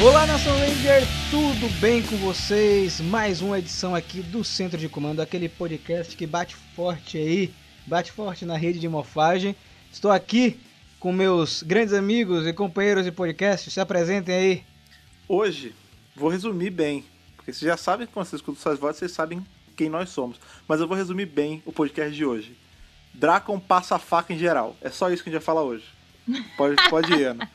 Olá, Nação Ranger, tudo bem com vocês? Mais uma edição aqui do Centro de Comando, aquele podcast que bate forte aí, bate forte na rede de mofagem. Estou aqui com meus grandes amigos e companheiros de podcast, se apresentem aí. Hoje, vou resumir bem, porque vocês já sabem, quando vocês escutam suas vozes, vocês sabem quem nós somos. Mas eu vou resumir bem o podcast de hoje. Dracon passa a faca em geral. É só isso que a gente vai falar hoje. Pode, pode ir, Ana.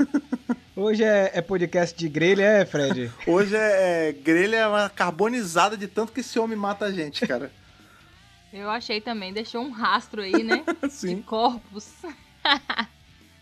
Hoje é, é podcast de grelha, é, Fred? Hoje é, é grelha uma carbonizada de tanto que esse homem mata a gente, cara. Eu achei também, deixou um rastro aí, né? Sim. De corpos.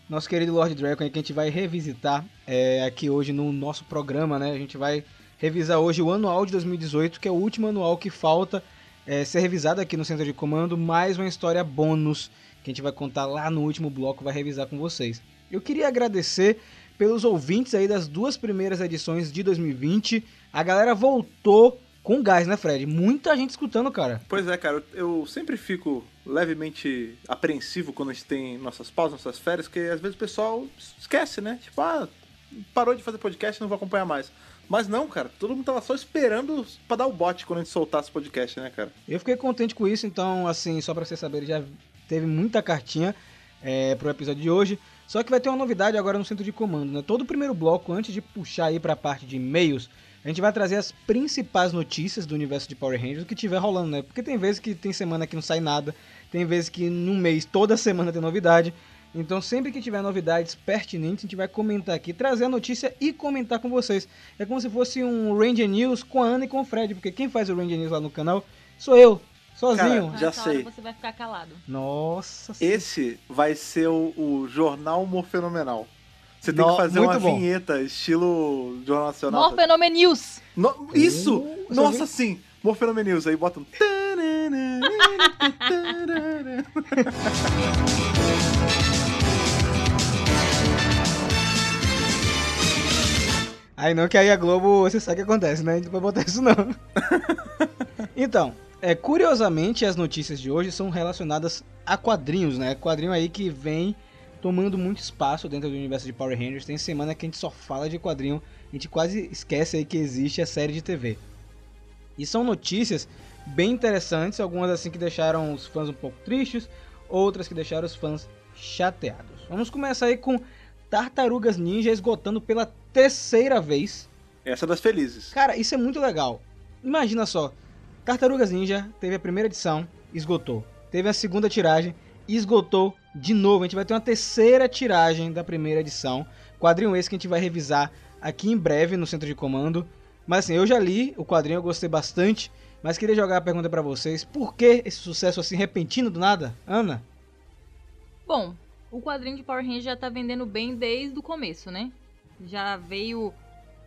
Nosso querido Lord Dragon, que a gente vai revisitar é, aqui hoje no nosso programa, né? A gente vai revisar hoje o anual de 2018, que é o último anual que falta é, ser revisado aqui no Centro de Comando, mais uma história bônus que a gente vai contar lá no último bloco, vai revisar com vocês. Eu queria agradecer pelos ouvintes aí das duas primeiras edições de 2020. A galera voltou com gás, né, Fred? Muita gente escutando, cara. Pois é, cara, eu sempre fico levemente apreensivo quando a gente tem nossas pausas, nossas férias, porque às vezes o pessoal esquece, né? Tipo, ah, parou de fazer podcast, não vou acompanhar mais. Mas não, cara, todo mundo tava só esperando pra dar o bote quando a gente soltasse o podcast, né, cara? Eu fiquei contente com isso, então, assim, só pra vocês saberem, já teve muita cartinha é, pro episódio de hoje. Só que vai ter uma novidade agora no centro de comando, né? Todo o primeiro bloco, antes de puxar aí pra parte de e-mails, a gente vai trazer as principais notícias do universo de Power Rangers, o que tiver rolando, né? Porque tem vezes que tem semana que não sai nada, tem vezes que num mês, toda semana tem novidade. Então, sempre que tiver novidades pertinentes, a gente vai comentar aqui, trazer a notícia e comentar com vocês. É como se fosse um Ranger News com a Ana e com o Fred, porque quem faz o Ranger News lá no canal sou eu, sozinho. Cara, Já Nessa sei. você vai ficar calado. Nossa Esse vai ser o, o Jornal Humor Fenomenal. Você tem No- que fazer uma bom. vinheta estilo Jornal Nacional. Morfenome News. No- isso! Uh, Nossa, sim! Morfenome News, aí bota um... Aí não, que aí a Globo, você sabe o que acontece, né? A gente não vai botar isso não. então, é, curiosamente as notícias de hoje são relacionadas a quadrinhos, né? Quadrinho aí que vem tomando muito espaço dentro do universo de Power Rangers. Tem semana que a gente só fala de quadrinho, a gente quase esquece aí que existe a série de TV. E são notícias bem interessantes, algumas assim que deixaram os fãs um pouco tristes, outras que deixaram os fãs chateados. Vamos começar aí com Tartarugas Ninja esgotando pela terceira vez. Essa das felizes. Cara, isso é muito legal. Imagina só, Tartarugas Ninja teve a primeira edição, esgotou. Teve a segunda tiragem, esgotou de novo. A gente vai ter uma terceira tiragem da primeira edição. Quadrinho esse que a gente vai revisar aqui em breve no centro de comando. Mas assim, eu já li o quadrinho, eu gostei bastante. Mas queria jogar a pergunta pra vocês: por que esse sucesso assim repentino do nada? Ana? Bom, o quadrinho de Power Rangers já tá vendendo bem desde o começo, né? Já veio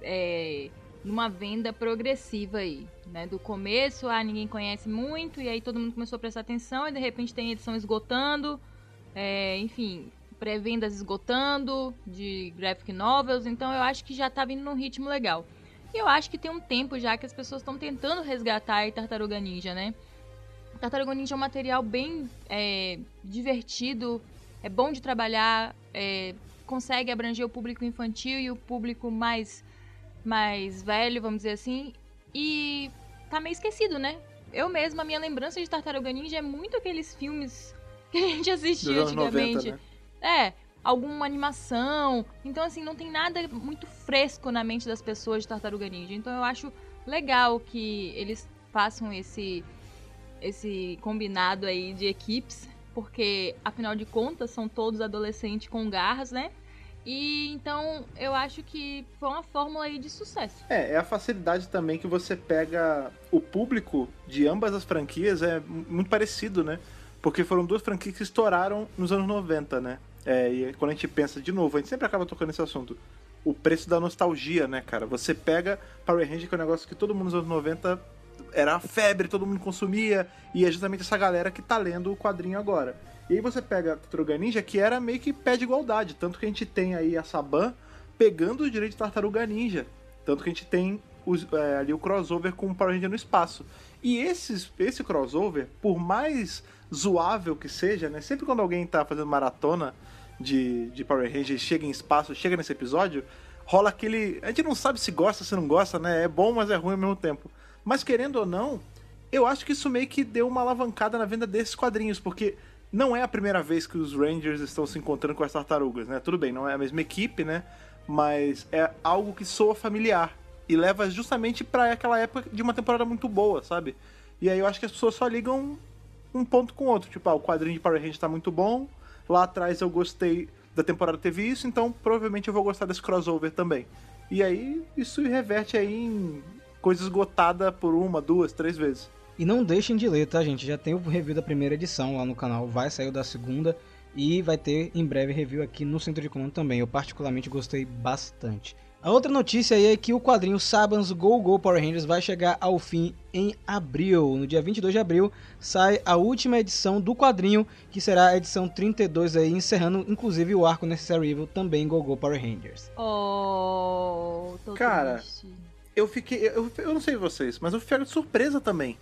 é, numa venda progressiva aí, né? Do começo, ah, ninguém conhece muito, e aí todo mundo começou a prestar atenção, e de repente tem edição esgotando, é, enfim, pré-vendas esgotando de graphic novels, então eu acho que já tá vindo num ritmo legal. E eu acho que tem um tempo já que as pessoas estão tentando resgatar a Tartaruga Ninja, né? Tartaruga Ninja é um material bem é, divertido, é bom de trabalhar, é, consegue abranger o público infantil e o público mais, mais velho, vamos dizer assim, e tá meio esquecido, né? Eu mesma, a minha lembrança de Tartaruga Ninja é muito aqueles filmes que a gente assistia anos 90, antigamente. né? É, alguma animação. Então, assim, não tem nada muito fresco na mente das pessoas de Tartaruga Ninja. Então, eu acho legal que eles façam esse, esse combinado aí de equipes, porque, afinal de contas, são todos adolescentes com garras, né? E então eu acho que foi uma fórmula aí de sucesso. É, é a facilidade também que você pega o público de ambas as franquias é muito parecido, né? Porque foram duas franquias que estouraram nos anos 90, né? É, e quando a gente pensa de novo, a gente sempre acaba tocando nesse assunto. O preço da nostalgia, né, cara? Você pega Power Ranger, que é um negócio que todo mundo nos anos 90 era a febre, todo mundo consumia, e é justamente essa galera que tá lendo o quadrinho agora. E aí você pega a Tartaruga Ninja, que era meio que pé de igualdade, tanto que a gente tem aí a Saban pegando o direito de Tartaruga Ninja, tanto que a gente tem os- é, ali o crossover com o Power Ranger no espaço. E esses, esse crossover, por mais zoável que seja, né? Sempre quando alguém tá fazendo maratona de, de Power Ranger chega em espaço, chega nesse episódio, rola aquele. A gente não sabe se gosta, se não gosta, né? É bom, mas é ruim ao mesmo tempo. Mas querendo ou não, eu acho que isso meio que deu uma alavancada na venda desses quadrinhos, porque não é a primeira vez que os Rangers estão se encontrando com as tartarugas, né? Tudo bem, não é a mesma equipe, né? Mas é algo que soa familiar e leva justamente para aquela época de uma temporada muito boa, sabe? E aí eu acho que as pessoas só ligam um ponto com o outro. Tipo, ah, o quadrinho de Power Rangers tá muito bom. Lá atrás eu gostei da temporada teve isso, então provavelmente eu vou gostar desse crossover também. E aí isso reverte aí em coisa esgotada por uma, duas, três vezes. E não deixem de ler, tá, gente? Já tem o review da primeira edição lá no canal, vai sair o da segunda e vai ter em breve review aqui no Centro de Comando também. Eu particularmente gostei bastante. A outra notícia aí é que o quadrinho Saban's Go Go Power Rangers vai chegar ao fim em abril. No dia 22 de abril sai a última edição do quadrinho, que será a edição 32 aí, encerrando inclusive o arco Necessary Evil também Go Go Power Rangers. Oh, tô Cara, triste. Eu fiquei. Eu, eu não sei vocês, mas eu fiquei de surpresa também.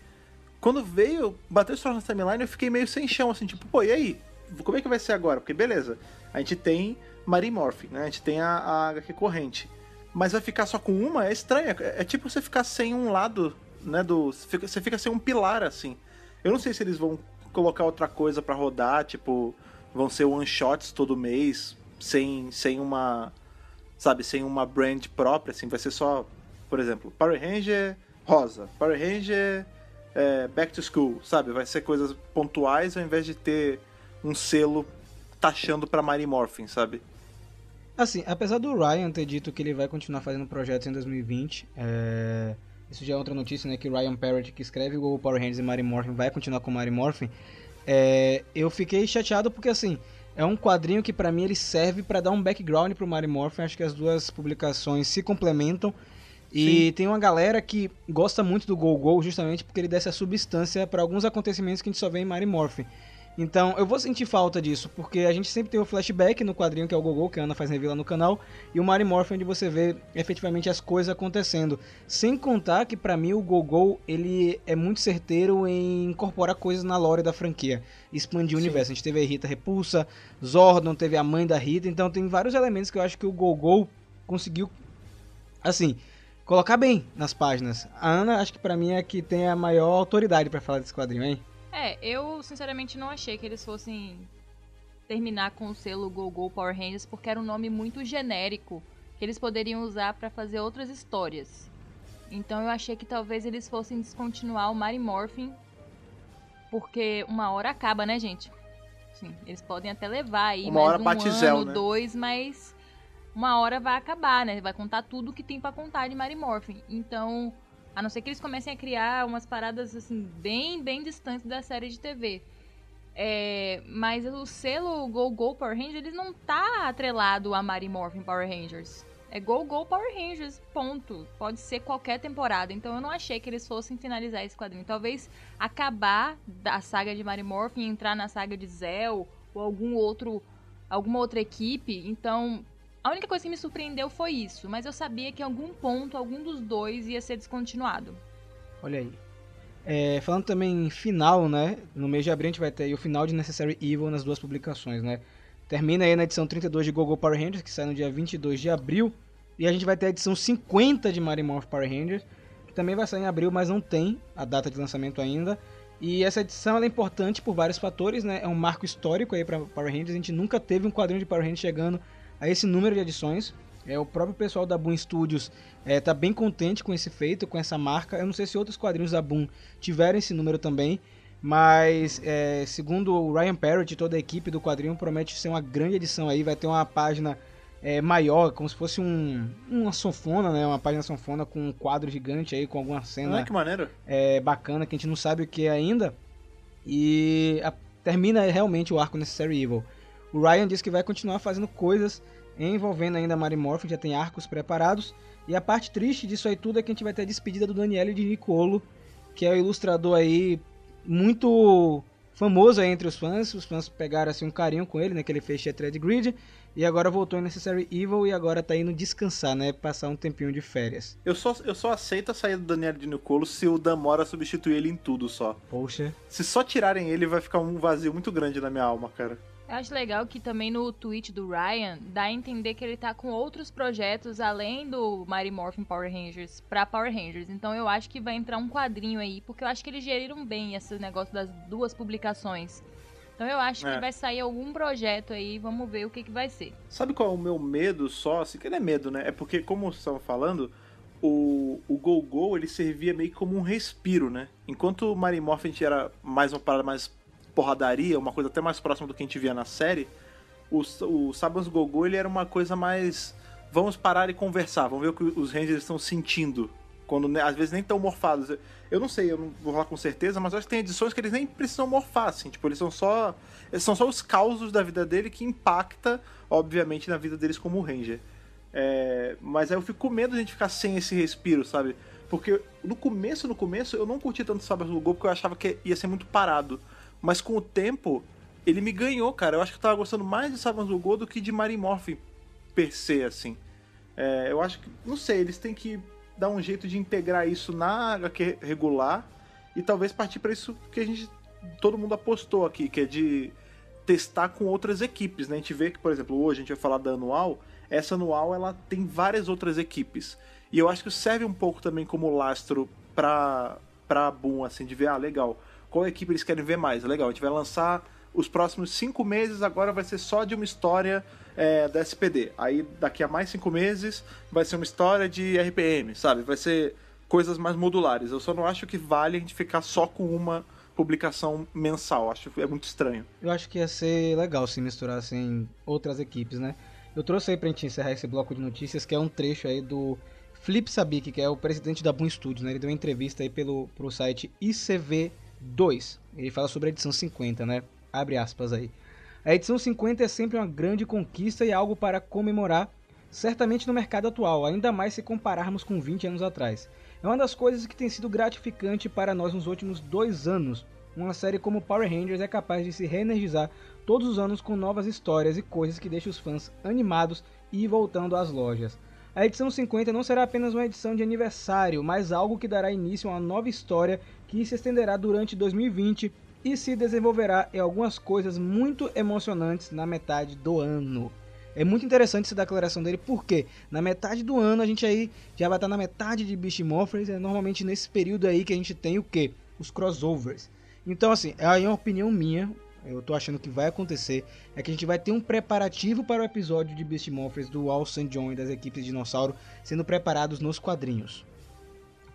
Quando veio, bateu isso na timeline, eu fiquei meio sem chão, assim, tipo, pô, e aí? Como é que vai ser agora? Porque beleza, a gente tem Mary né? A gente tem a, a HQ corrente mas vai ficar só com uma, é estranho. É, é tipo você ficar sem um lado, né? Do, você fica, sem um pilar, assim. Eu não sei se eles vão colocar outra coisa para rodar, tipo, vão ser one shots todo mês, sem, sem uma. Sabe, sem uma brand própria, assim, vai ser só, por exemplo, Power Ranger rosa, Power Ranger é, back to school, sabe? Vai ser coisas pontuais ao invés de ter um selo taxando pra Mary Morphin, sabe? Assim, apesar do Ryan ter dito que ele vai continuar fazendo projetos em 2020, é... isso já é outra notícia, né? Que Ryan Parrott, que escreve o Power Rangers e Mary Morphin, vai continuar com Mary Morphin. É... Eu fiquei chateado porque, assim, é um quadrinho que para mim ele serve para dar um background pro Mary Morphin. Acho que as duas publicações se complementam. E Sim. tem uma galera que gosta muito do Go Go justamente porque ele dá essa substância para alguns acontecimentos que a gente só vê em Mary Morphin. Então, eu vou sentir falta disso, porque a gente sempre tem o flashback no quadrinho, que é o Gogol, que a Ana faz review lá no canal, e o Mary Morphin, onde você vê efetivamente as coisas acontecendo. Sem contar que, para mim, o Gogol, ele é muito certeiro em incorporar coisas na lore da franquia, expandir o Sim. universo. A gente teve a Rita Repulsa, Zordon teve a mãe da Rita, então tem vários elementos que eu acho que o Gogol conseguiu, assim, colocar bem nas páginas. A Ana, acho que para mim é que tem a maior autoridade para falar desse quadrinho, hein? É, eu sinceramente não achei que eles fossem terminar com o selo Go Go Power Rangers porque era um nome muito genérico que eles poderiam usar para fazer outras histórias. Então eu achei que talvez eles fossem descontinuar o Mary Morphin porque uma hora acaba, né, gente? Sim, eles podem até levar aí uma mais hora um batizel, ano, né? dois, mas uma hora vai acabar, né? Vai contar tudo que tem para contar de Mary Morphin. Então, a não ser que eles comecem a criar umas paradas assim bem, bem distantes da série de TV. É, mas o selo Go Go Power Rangers ele não tá atrelado a Mary Morphin Power Rangers. É Go Go Power Rangers, ponto. Pode ser qualquer temporada. Então eu não achei que eles fossem finalizar esse quadrinho. Talvez acabar da saga de Mary Morphin e entrar na saga de Zell ou algum outro alguma outra equipe. Então a única coisa que me surpreendeu foi isso, mas eu sabia que em algum ponto, algum dos dois ia ser descontinuado. Olha aí. É, falando também em final, né? No mês de abril a gente vai ter o final de Necessary Evil nas duas publicações, né? Termina aí na edição 32 de Google Power Rangers, que sai no dia 22 de abril. E a gente vai ter a edição 50 de Mighty Morph Power Rangers, que também vai sair em abril, mas não tem a data de lançamento ainda. E essa edição é importante por vários fatores, né? É um marco histórico aí para Power Rangers. A gente nunca teve um quadrinho de Power Rangers chegando a esse número de edições. É, o próprio pessoal da Boom Studios está é, tá bem contente com esse feito, com essa marca. Eu não sei se outros quadrinhos da Boom tiveram esse número também, mas é, segundo o Ryan Parrott e toda a equipe do quadrinho, promete ser uma grande edição aí. Vai ter uma página é, maior, como se fosse um, uma sanfona, né? Uma página sanfona com um quadro gigante aí, com alguma cena ah, que maneiro. É, bacana, que a gente não sabe o que é ainda. E a, termina realmente o arco Necessary Evil. O Ryan diz que vai continuar fazendo coisas envolvendo ainda a Mary Morphin, já tem arcos preparados. E a parte triste disso aí tudo é que a gente vai ter a despedida do Daniele de Nicolo, que é o ilustrador aí muito famoso aí entre os fãs. Os fãs pegaram assim um carinho com ele, né, que ele fez Shattered Grid. E agora voltou em Necessary Evil e agora tá indo descansar, né? Passar um tempinho de férias. Eu só, eu só aceito a saída do Daniel de Nicolo se o Damora substituir ele em tudo só. Poxa. Se só tirarem ele, vai ficar um vazio muito grande na minha alma, cara. Eu acho legal que também no tweet do Ryan dá a entender que ele tá com outros projetos além do Mighty Morphin Power Rangers pra Power Rangers. Então eu acho que vai entrar um quadrinho aí, porque eu acho que eles geriram bem esse negócio das duas publicações. Então eu acho É. que vai sair algum projeto aí, vamos ver o que, que vai ser. Sabe qual é o meu medo só? Assim, que não é medo, né? É porque, como vocês estavam falando, o, o Go Go ele servia meio como um respiro, né? Enquanto o Mary Morphin era mais uma parada mais porradaria, uma coisa até mais próxima do que a gente via na série, o, o Sabans Go Go ele era uma coisa mais. Vamos parar e conversar, vamos ver o que os Rangers estão sentindo. Quando às vezes nem estão morfados. Eu- não sei, eu não vou falar com certeza, mas acho que tem edições que eles nem precisam morfar, assim. Tipo, eles são só. Eles são só os causos da vida dele que impacta, obviamente, na vida deles como Ranger. É, mas aí eu fico com medo de a gente ficar sem esse respiro, sabe? Porque no começo, no começo, eu não curti tanto Sabas Gol porque eu achava que ia ser muito parado. Mas com o tempo, ele me ganhou, cara. Eu acho que eu tava gostando mais de Sabas do Gol do que de Mary Morphin per se, assim. É, eu acho que, não sei, eles têm que dar um jeito de integrar isso na HQ regular e talvez partir pra isso que a gente, todo mundo apostou aqui, que é de testar com outras equipes, né? A gente vê que, por exemplo, hoje a gente vai falar da anual, essa anual ela tem várias outras equipes. E eu acho que serve um pouco também como lastro pra, pra Boom, assim, de ver, ah, legal, qual equipe eles querem ver mais? Legal, a gente vai lançar os próximos cinco meses, agora vai ser só de uma história é, da SPD. Aí daqui a mais cinco meses vai ser uma história de RPM, sabe? Vai ser coisas mais modulares. Eu só não acho que vale a gente ficar só com uma publicação mensal. Acho que é muito estranho. Eu acho que ia ser legal se misturassem outras equipes, né? Eu trouxe aí pra gente encerrar esse bloco de notícias, que é um trecho aí do Flip Sabik, que é o presidente da Boom Studios, né? Ele deu uma entrevista aí pelo, pro site ICV2. Ele fala sobre a edição 50, né? Abre aspas aí. A edição 50 é sempre uma grande conquista e algo para comemorar, certamente no mercado atual, ainda mais se compararmos com 20 anos atrás. É uma das coisas que tem sido gratificante para nós nos últimos dois anos. Uma série como Power Rangers é capaz de se reenergizar todos os anos com novas histórias e coisas que deixam os fãs animados e voltando às lojas. A edição 50 não será apenas uma edição de aniversário, mas algo que dará início a uma nova história que se estenderá durante 2020 e se desenvolverá em algumas coisas muito emocionantes na metade do ano. É muito interessante essa declaração dele, porque na metade do ano a gente aí já vai estar na metade de Beast Morphers, é normalmente nesse período aí que a gente tem o que? Os crossovers. Então assim, é uma opinião minha, eu tô achando que vai acontecer, é que a gente vai ter um preparativo para o episódio de Beast Morphers do Al St. John e das equipes de dinossauro sendo preparados nos quadrinhos.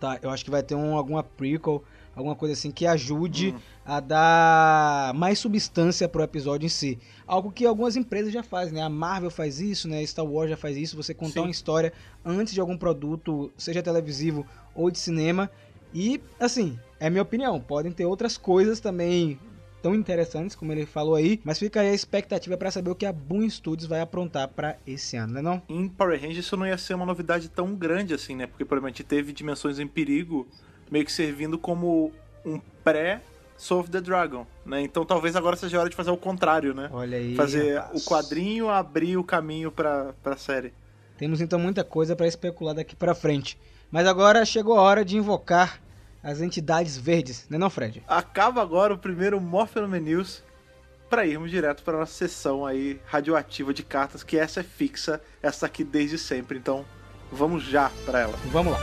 Tá, eu acho que vai ter um, alguma prequel, alguma coisa assim que ajude Hum. a dar mais substância pro episódio em si. Algo que algumas empresas já fazem, né? A Marvel faz isso, né? Star Wars já faz isso, você contar Sim. uma história antes de algum produto, seja televisivo ou de cinema. E, assim, é minha opinião, podem ter outras coisas também tão interessantes, como ele falou aí, mas fica aí a expectativa para saber o que a Boom Studios vai aprontar para esse ano, né não? Em Power Rangers isso não ia ser uma novidade tão grande assim, né? Porque provavelmente teve Dimensões em Perigo meio que servindo como um pré Soul of the Dragon, né? Então talvez agora seja a hora de fazer o contrário, né? Olha aí, fazer rapaz. o quadrinho abrir o caminho pra, pra série. Temos então muita coisa para especular daqui para frente. Mas agora chegou a hora de invocar as entidades verdes, né não, Fred? Acaba agora o primeiro Morphenom News para irmos direto para nossa sessão aí radioativa de cartas, que essa é fixa, essa aqui desde sempre. Então, vamos já para ela. Vamos lá.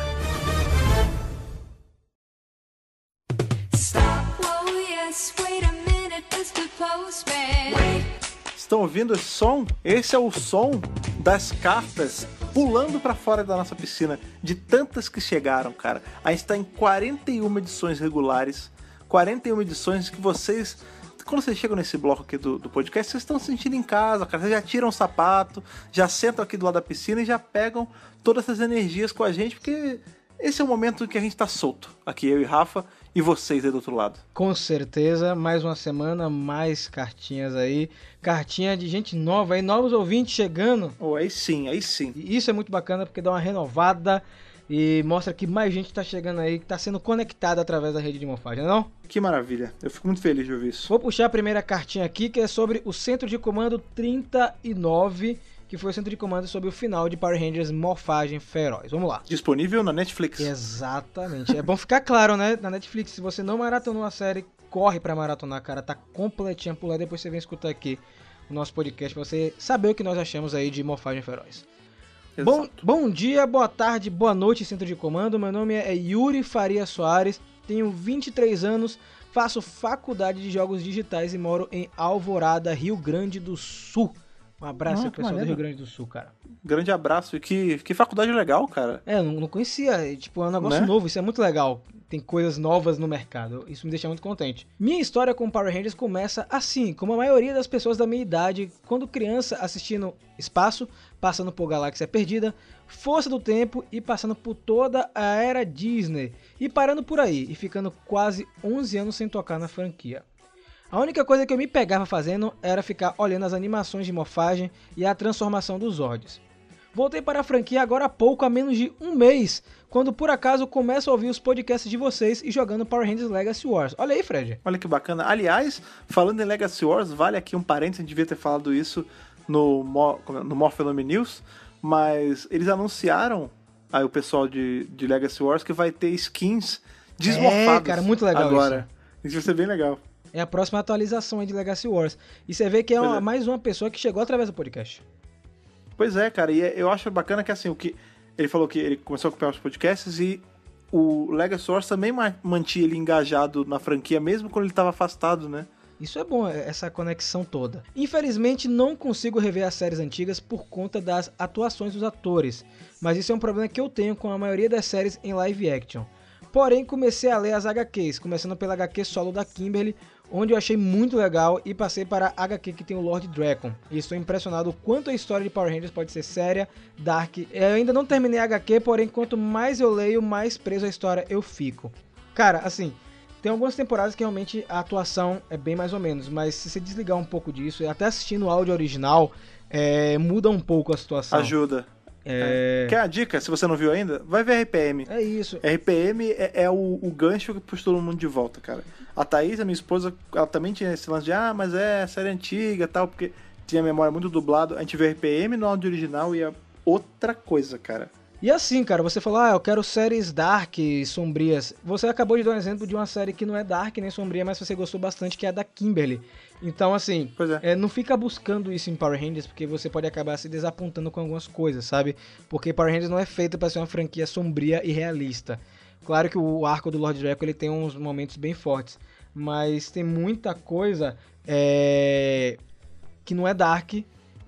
Postman. Estão ouvindo esse som? Esse é o som das cartas pulando para fora da nossa piscina, de tantas que chegaram, cara. A gente tá em 41 edições regulares, 41 edições que vocês quando vocês chegam nesse bloco aqui do, do podcast, vocês estão se sentindo em casa, cara. Vocês já tiram o sapato, já sentam aqui do lado da piscina e já pegam todas essas energias com a gente, porque esse é o momento que a gente tá solto. Aqui eu e Rafa e vocês aí do outro lado. Com certeza, mais uma semana, mais cartinhas aí. Cartinha de gente nova aí, novos ouvintes chegando. Oh, aí sim, aí sim. E isso é muito bacana porque dá uma renovada e mostra que mais gente tá chegando aí, que tá sendo conectada através da rede de morfagem, não é não? Que maravilha. Eu fico muito feliz de ouvir isso. Vou puxar a primeira cartinha aqui, que é sobre o Centro de Comando 39, que foi o Centro de Comando sobre o final de Power Rangers Morfagem Feroz. Vamos lá. Disponível na Netflix. Exatamente. É bom ficar claro, né? Na Netflix, se você não maratonou a série, corre pra maratonar, cara. Tá completinha por lá, depois você vem escutar aqui o nosso podcast pra você saber o que nós achamos aí de Morfagem Feroz. Bom, bom dia, boa tarde, boa noite, centro de comando. Meu nome é Yuri Faria Soares, tenho 23 anos, faço faculdade de jogos digitais e moro em Alvorada, Rio Grande do Sul. Um abraço Ah, pessoal do. Rio Grande do Sul, cara. Grande abraço. E que, que faculdade legal, cara. É, eu não, não conhecia, tipo, é um negócio Né? novo, isso é muito legal. Tem coisas novas no mercado, isso me deixa muito contente. Minha história com Power Rangers começa assim, como a maioria das pessoas da minha idade, quando criança assistindo Espaço, passando por Galáxia Perdida, Força do Tempo e passando por toda a era Disney, e parando por aí, e ficando quase 11 anos sem tocar na franquia. A única coisa que eu me pegava fazendo era ficar olhando as animações de morfagem e a transformação dos Zords. Voltei para a franquia agora há pouco, há menos de um mês, quando por acaso começo a ouvir os podcasts de vocês e jogando Power Rangers Legacy Wars. Olha aí, Fred. Olha que bacana. Aliás, falando em Legacy Wars, vale aqui um parênteses, a gente devia ter falado isso no, Mo- é? no Morphelome News, mas eles anunciaram, aí o pessoal de, de Legacy Wars, que vai ter skins desmorfadas É, cara, muito legal agora. Isso vai ser bem legal. É a próxima atualização aí de Legacy Wars. E você vê que é, uma- é. mais uma pessoa que chegou através do podcast. Pois é, cara, e eu acho bacana que assim, o que ele falou que ele começou a acompanhar os podcasts e o Legacy Wars também ma- mantinha ele engajado na franquia, mesmo quando ele estava afastado, né? Isso é bom, essa conexão toda. Infelizmente, não consigo rever as séries antigas por conta das atuações dos atores, mas isso é um problema que eu tenho com a maioria das séries em live action. Porém, comecei a ler as HQs, começando pela HQ solo da Kimberly, onde eu achei muito legal e passei para a HQ que tem o Lord Dragon. E estou impressionado quanto a história de Power Rangers pode ser séria, dark. Eu ainda não terminei a HQ, porém, quanto mais eu leio, mais preso à história eu fico. Cara, assim, tem algumas temporadas que realmente a atuação é bem mais ou menos, mas se você desligar um pouco disso, e até assistindo o áudio original, é, muda um pouco a situação. Ajuda. É, Quer a dica? Se você não viu ainda, vai ver RPM. é isso. RPM é, é o, o gancho que puxa todo mundo de volta, cara. A Thaís, a minha esposa, ela também tinha esse lance de, ah, mas é série antiga e tal, porque tinha memória muito dublado. A gente vê RPM no áudio original e é outra coisa, cara. E assim, cara, você falou, ah, eu quero séries dark, sombrias. Você acabou de dar um exemplo de uma série que não é dark nem sombria, mas você gostou bastante, que é a da Kimberly. Então, assim, é. É, não fica buscando isso em Power Rangers, porque você pode acabar se desapontando com algumas coisas, sabe? Porque Power Rangers não é feita para ser uma franquia sombria e realista. Claro que o arco do Lord Draco ele tem uns momentos bem fortes, mas tem muita coisa é, que não é dark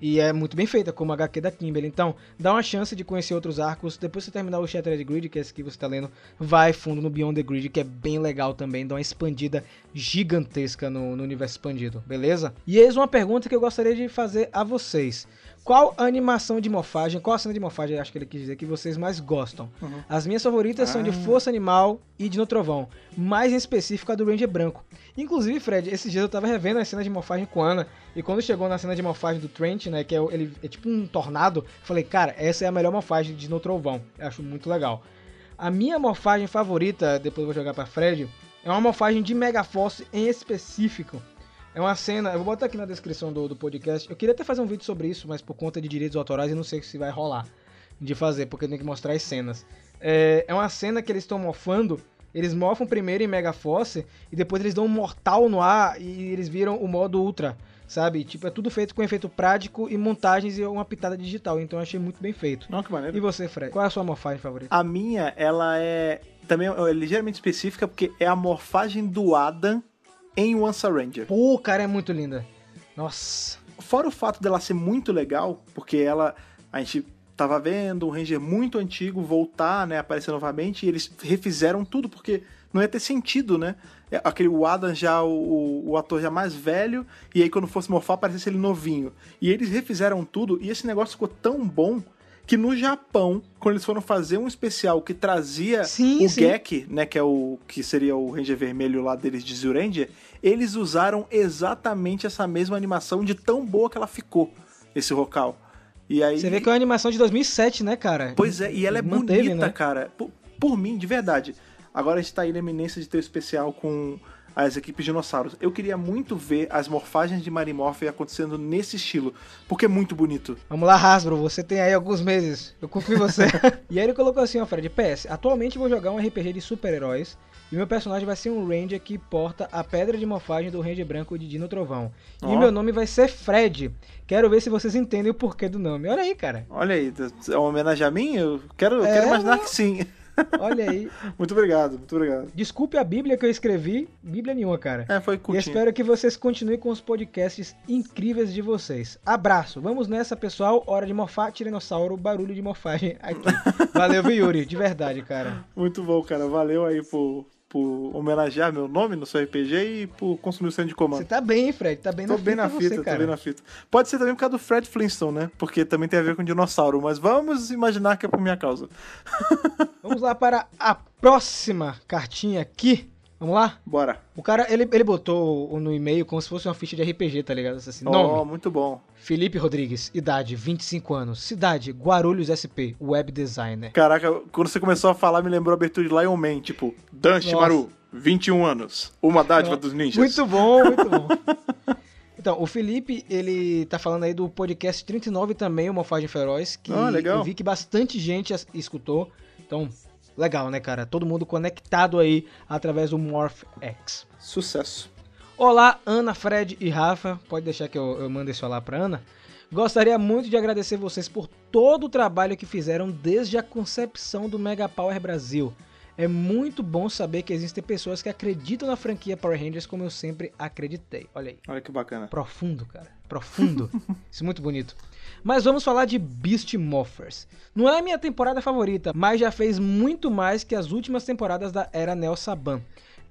e é muito bem feita, como a HQ da Kimberly. Então, dá uma chance de conhecer outros arcos. Depois que você terminar o Shattered Grid, que é esse que você está lendo, vai fundo no Beyond the Grid, que é bem legal também. Dá uma expandida gigantesca no, no universo expandido, beleza? E eis uma pergunta que eu gostaria de fazer a vocês. Qual a animação de morfagem, qual a cena de morfagem, acho que ele quis dizer, que vocês mais gostam? Uhum. As minhas favoritas são de Ah. Força Animal e de No Trovão, mais em específico a do Ranger Branco. Inclusive, Fred, esses dias eu tava revendo as cenas de morfagem com a Ana, e quando chegou na cena de morfagem do Trent, né, que é, ele, é tipo um tornado, falei, cara, essa é a melhor morfagem de No Trovão. Eu acho muito legal. A minha morfagem favorita, depois eu vou jogar pra Fred, é uma morfagem de Megaforce em específico. É uma cena, eu vou botar aqui na descrição do, do podcast. Eu queria até fazer um vídeo sobre isso, mas por conta de direitos autorais eu não sei se vai rolar de fazer, porque tem que mostrar as cenas. É, é uma cena que eles estão morfando, eles morfam primeiro em Megaforce e depois eles dão um mortal no ar e eles viram o modo Ultra, sabe? Tipo, é tudo feito com efeito prático e montagens e uma pitada digital, então eu achei muito bem feito. Não, que maneiro. E você, Fred? Qual é a sua morfagem favorita? A minha, ela é também é ligeiramente específica, porque é a morfagem do Adam em Once Ranger. Pô, cara, é muito linda. Nossa. Fora o fato dela ser muito legal, porque ela. A gente tava vendo um Ranger muito antigo voltar, né? Aparecer novamente, e eles refizeram tudo, porque não ia ter sentido, né? É, Aquele o Adam já, o, o ator já mais velho, e aí quando fosse morfar, aparecesse ele novinho. E eles refizeram tudo, e esse negócio ficou tão bom que no Japão, quando eles foram fazer um especial que trazia Sim, o sim. Gek, né, que é o que seria o Ranger vermelho lá deles de Zyuranger, eles usaram exatamente essa mesma animação de tão boa que ela ficou, esse Rokal. E aí Você vê que é uma animação de 2007, né, cara? Pois é, e ela é Manteve, bonita, né? cara. Por, por mim, de verdade. Agora a gente tá aí na eminência de ter o especial com as equipes dinossauros. Eu queria muito ver as morfagens de Marimorph acontecendo nesse estilo, porque é muito bonito. Vamos lá, Hasbro, você tem aí alguns meses. Eu confio em você. e aí ele colocou assim, ó, Fred, PS, atualmente vou jogar um RPG de super-heróis e meu personagem vai ser um Ranger que porta a pedra de morfagem do Ranger branco de Dino Trovão. E meu nome vai ser Fred. Quero ver se vocês entendem o porquê do nome. Olha aí, cara. Olha aí, é uma homenagem a mim? Eu quero, eu É, quero imaginar que sim. Olha aí. muito obrigado, muito obrigado. Desculpe a Bíblia que eu escrevi. Bíblia nenhuma, cara. É, foi E curtinho. espero que vocês continuem com os podcasts incríveis de vocês. Abraço. Vamos nessa, pessoal. Hora de morfar, tiranossauro, barulho de morfagem aqui. Valeu, Yuri? De verdade, cara. Muito bom, cara. Valeu aí por, por homenagear meu nome no seu RPG e por consumir o centro de Você comando. tá bem, Fred? Tá bem Tô na bem fita na você, fita, tô cara. bem na fita. Pode ser também por causa do Fred Flintstone, né? Porque também tem a ver com dinossauro, mas vamos imaginar que é por minha causa. Vamos lá para a próxima cartinha aqui. Vamos lá? Bora. O cara, ele, ele botou no e-mail como se fosse uma ficha de RPG, tá ligado? Assim, Ó, nome, muito bom. Felipe Rodrigues, idade, 25 anos, cidade, Guarulhos SP, web designer. Caraca, quando você começou a falar, me lembrou a abertura de Lion Man, tipo, Dan. Shimaru, 21 anos, uma dádiva dos ninjas. Muito bom, muito bom. Então, o Felipe, ele tá falando aí do podcast 39 também, o Morfagem Feroz, que Ah, eu vi que bastante gente escutou. Então, legal, né, cara? Todo mundo conectado aí através do Morph X. Sucesso. Olá, Ana, Fred e Rafa. Pode deixar que eu, eu mando esse olá pra Ana. Gostaria muito de agradecer vocês por todo o trabalho que fizeram desde a concepção do Mega Power Brasil. É muito bom saber que existem pessoas que acreditam na franquia Power Rangers como eu sempre acreditei. Olha aí. Olha que bacana. Profundo, cara. Profundo. Isso é muito bonito. Mas vamos falar de Beast Morphers. Não é a minha temporada favorita, mas já fez muito mais que as últimas temporadas da era Neo Saban.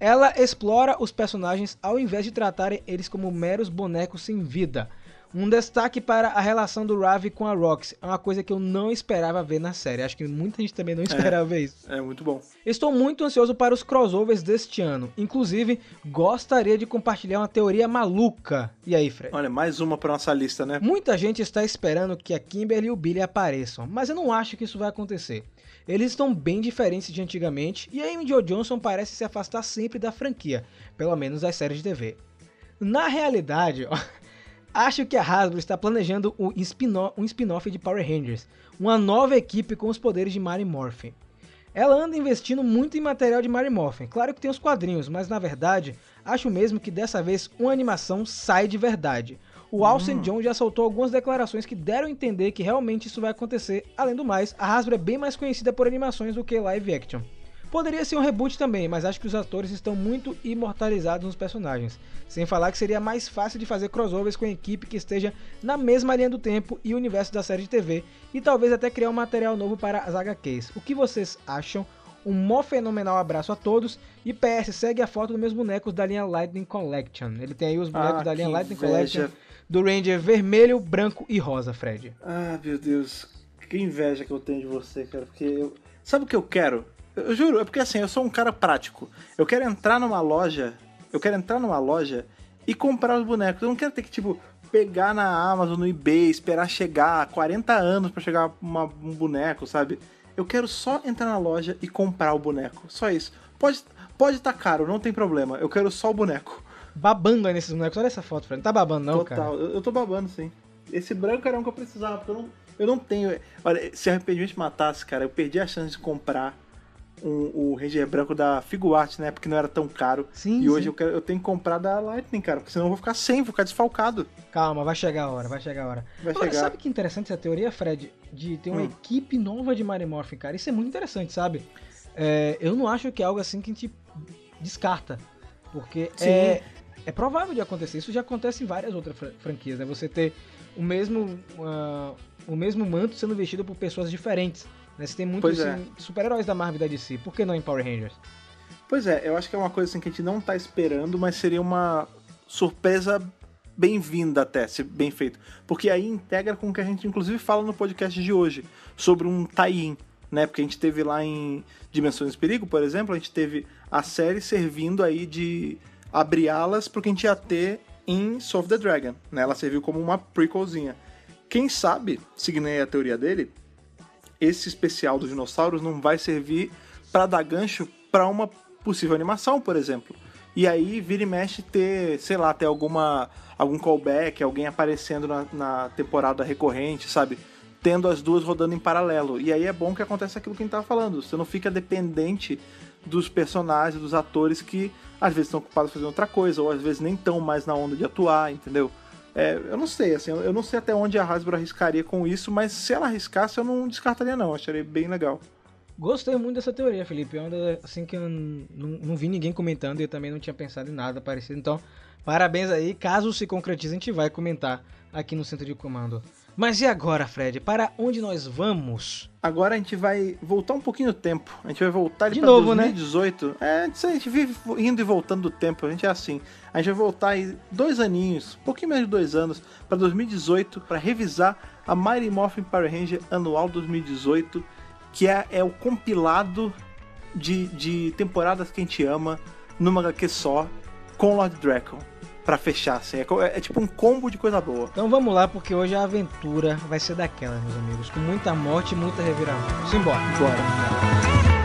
Ela explora os personagens ao invés de tratarem eles como meros bonecos sem vida. Um destaque para a relação do Ravi com a Roxy. É uma coisa que eu não esperava ver na série. Acho que muita gente também não esperava ver isso. É muito bom. Estou muito ansioso para os crossovers deste ano. Inclusive, gostaria de compartilhar uma teoria maluca. E aí, Fred? Olha, mais uma pra nossa lista, né? Muita gente está esperando que a Kimberly e o Billy apareçam, mas eu não acho que isso vai acontecer. Eles estão bem diferentes de antigamente e a Amy Jo Johnson parece se afastar sempre da franquia, pelo menos das séries de TV. Na realidade, ó, acho que a Hasbro está planejando um spin-off um de Power Rangers, uma nova equipe com os poderes de Mary Morphin. Ela anda investindo muito em material de Mary Morphin. Claro que tem os quadrinhos, mas na verdade, acho mesmo que dessa vez uma animação sai de verdade. O Alsen John já soltou algumas declarações que deram a entender que realmente isso vai acontecer. Além do mais, a Hasbro é bem mais conhecida por animações do que live action. Poderia ser um reboot também, mas acho que os atores estão muito imortalizados nos personagens. Sem falar que seria mais fácil de fazer crossovers com a equipe que esteja na mesma linha do tempo e universo da série de TV, e talvez até criar um material novo para as HQs. O que vocês acham? Um mó fenomenal abraço a todos. E PS, segue a foto dos meus bonecos da linha Lightning Collection. Ele tem aí os bonecos Ah, da linha Lightning inveja. Collection do Ranger vermelho, branco e rosa, Fred. Ah, meu Deus. Que inveja que eu tenho de você, cara. Porque eu... Sabe o que eu quero? Eu, juro, é porque assim, eu sou um cara prático. Eu quero entrar numa loja. Eu quero entrar numa loja e comprar os bonecos. Eu não quero ter que, tipo, pegar na Amazon, no eBay, esperar chegar 40 anos pra chegar uma- um boneco, sabe? Eu quero só entrar na loja e comprar o boneco. Só isso. Pode pode estar caro, não tem problema. Eu quero só o boneco. Babando aí nesses bonecos. Olha essa foto, Fred. Não tá babando, não, cara. Total. Eu, eu tô babando, sim. Esse branco era um que eu precisava, porque eu não, eu não tenho. Olha, se arrependimento matasse, cara, eu perdi a chance de comprar um, o Ranger branco da Figuart, né? Porque não era tão caro. Sim, e hoje sim. eu, quero, eu tenho que comprar da Lightning, cara, porque senão eu vou ficar sem, vou ficar desfalcado. Calma, vai chegar a hora, vai chegar a hora. Vai Agora, chegar. sabe que interessante essa teoria, Fred? De ter uma Hum. equipe nova de Mary Morphin, cara. Isso é muito interessante, sabe? É, eu não acho que é algo assim que a gente descarta. Porque Sim. é, é provável de acontecer. Isso já acontece em várias outras fran- franquias, né? Você ter o mesmo, ah, o mesmo manto sendo vestido por pessoas diferentes. Né? Você tem muitos é. assim, super-heróis da Marvel e da DC. Por que não em Power Rangers? Pois é, eu acho que é uma coisa assim que a gente não tá esperando, mas seria uma surpresa bem-vinda até, se bem feito. Porque aí integra com o que a gente inclusive fala no podcast de hoje, sobre um tie-in, né? Porque a gente teve lá em Dimensões do Perigo, por exemplo, a gente teve a série servindo aí de abrir alas pro que a gente ia ter em Soul of the Dragon, né? Ela serviu como uma prequelzinha. Quem sabe, seguindo aí a teoria dele, esse especial dos dinossauros não vai servir para dar gancho para uma possível animação, por exemplo. E aí vira e mexe ter, sei lá, ter alguma algum callback, alguém aparecendo na, na temporada recorrente, sabe? Tendo as duas rodando em paralelo. E aí é bom que acontece aquilo que a gente tava falando. Você não fica dependente dos personagens, dos atores que às vezes estão ocupados fazendo outra coisa, ou às vezes nem estão mais na onda de atuar, entendeu? É, eu não sei, assim, eu não sei até onde a Hasbro arriscaria com isso, mas se ela arriscasse, eu não descartaria não, acharia bem legal. Gostei muito dessa teoria, Felipe. É uma das- assim que eu n- não, não vi ninguém comentando e eu também não tinha pensado em nada parecido. Então, parabéns aí. Caso se concretize, a gente vai comentar aqui no centro de comando. Mas e agora, Fred? Para onde nós vamos? Agora a gente vai voltar um pouquinho no tempo. A gente vai voltar ali De pra novo, né? 2018. É, isso aí, a gente vive indo e voltando do tempo. A gente é assim. A gente vai voltar aí dois aninhos, um pouquinho menos de dois anos, pra 2018, pra revisar a Mighty Morphin Power Ranger anual 2018, que é, é o compilado de, de temporadas que a gente ama numa HQ só, com Lord Dragon. Pra fechar, assim. É, é- é tipo um combo de coisa boa. Então vamos lá, porque hoje a aventura vai ser daquela, meus amigos. Com muita morte e muita reviravolta. Simbora. Bora.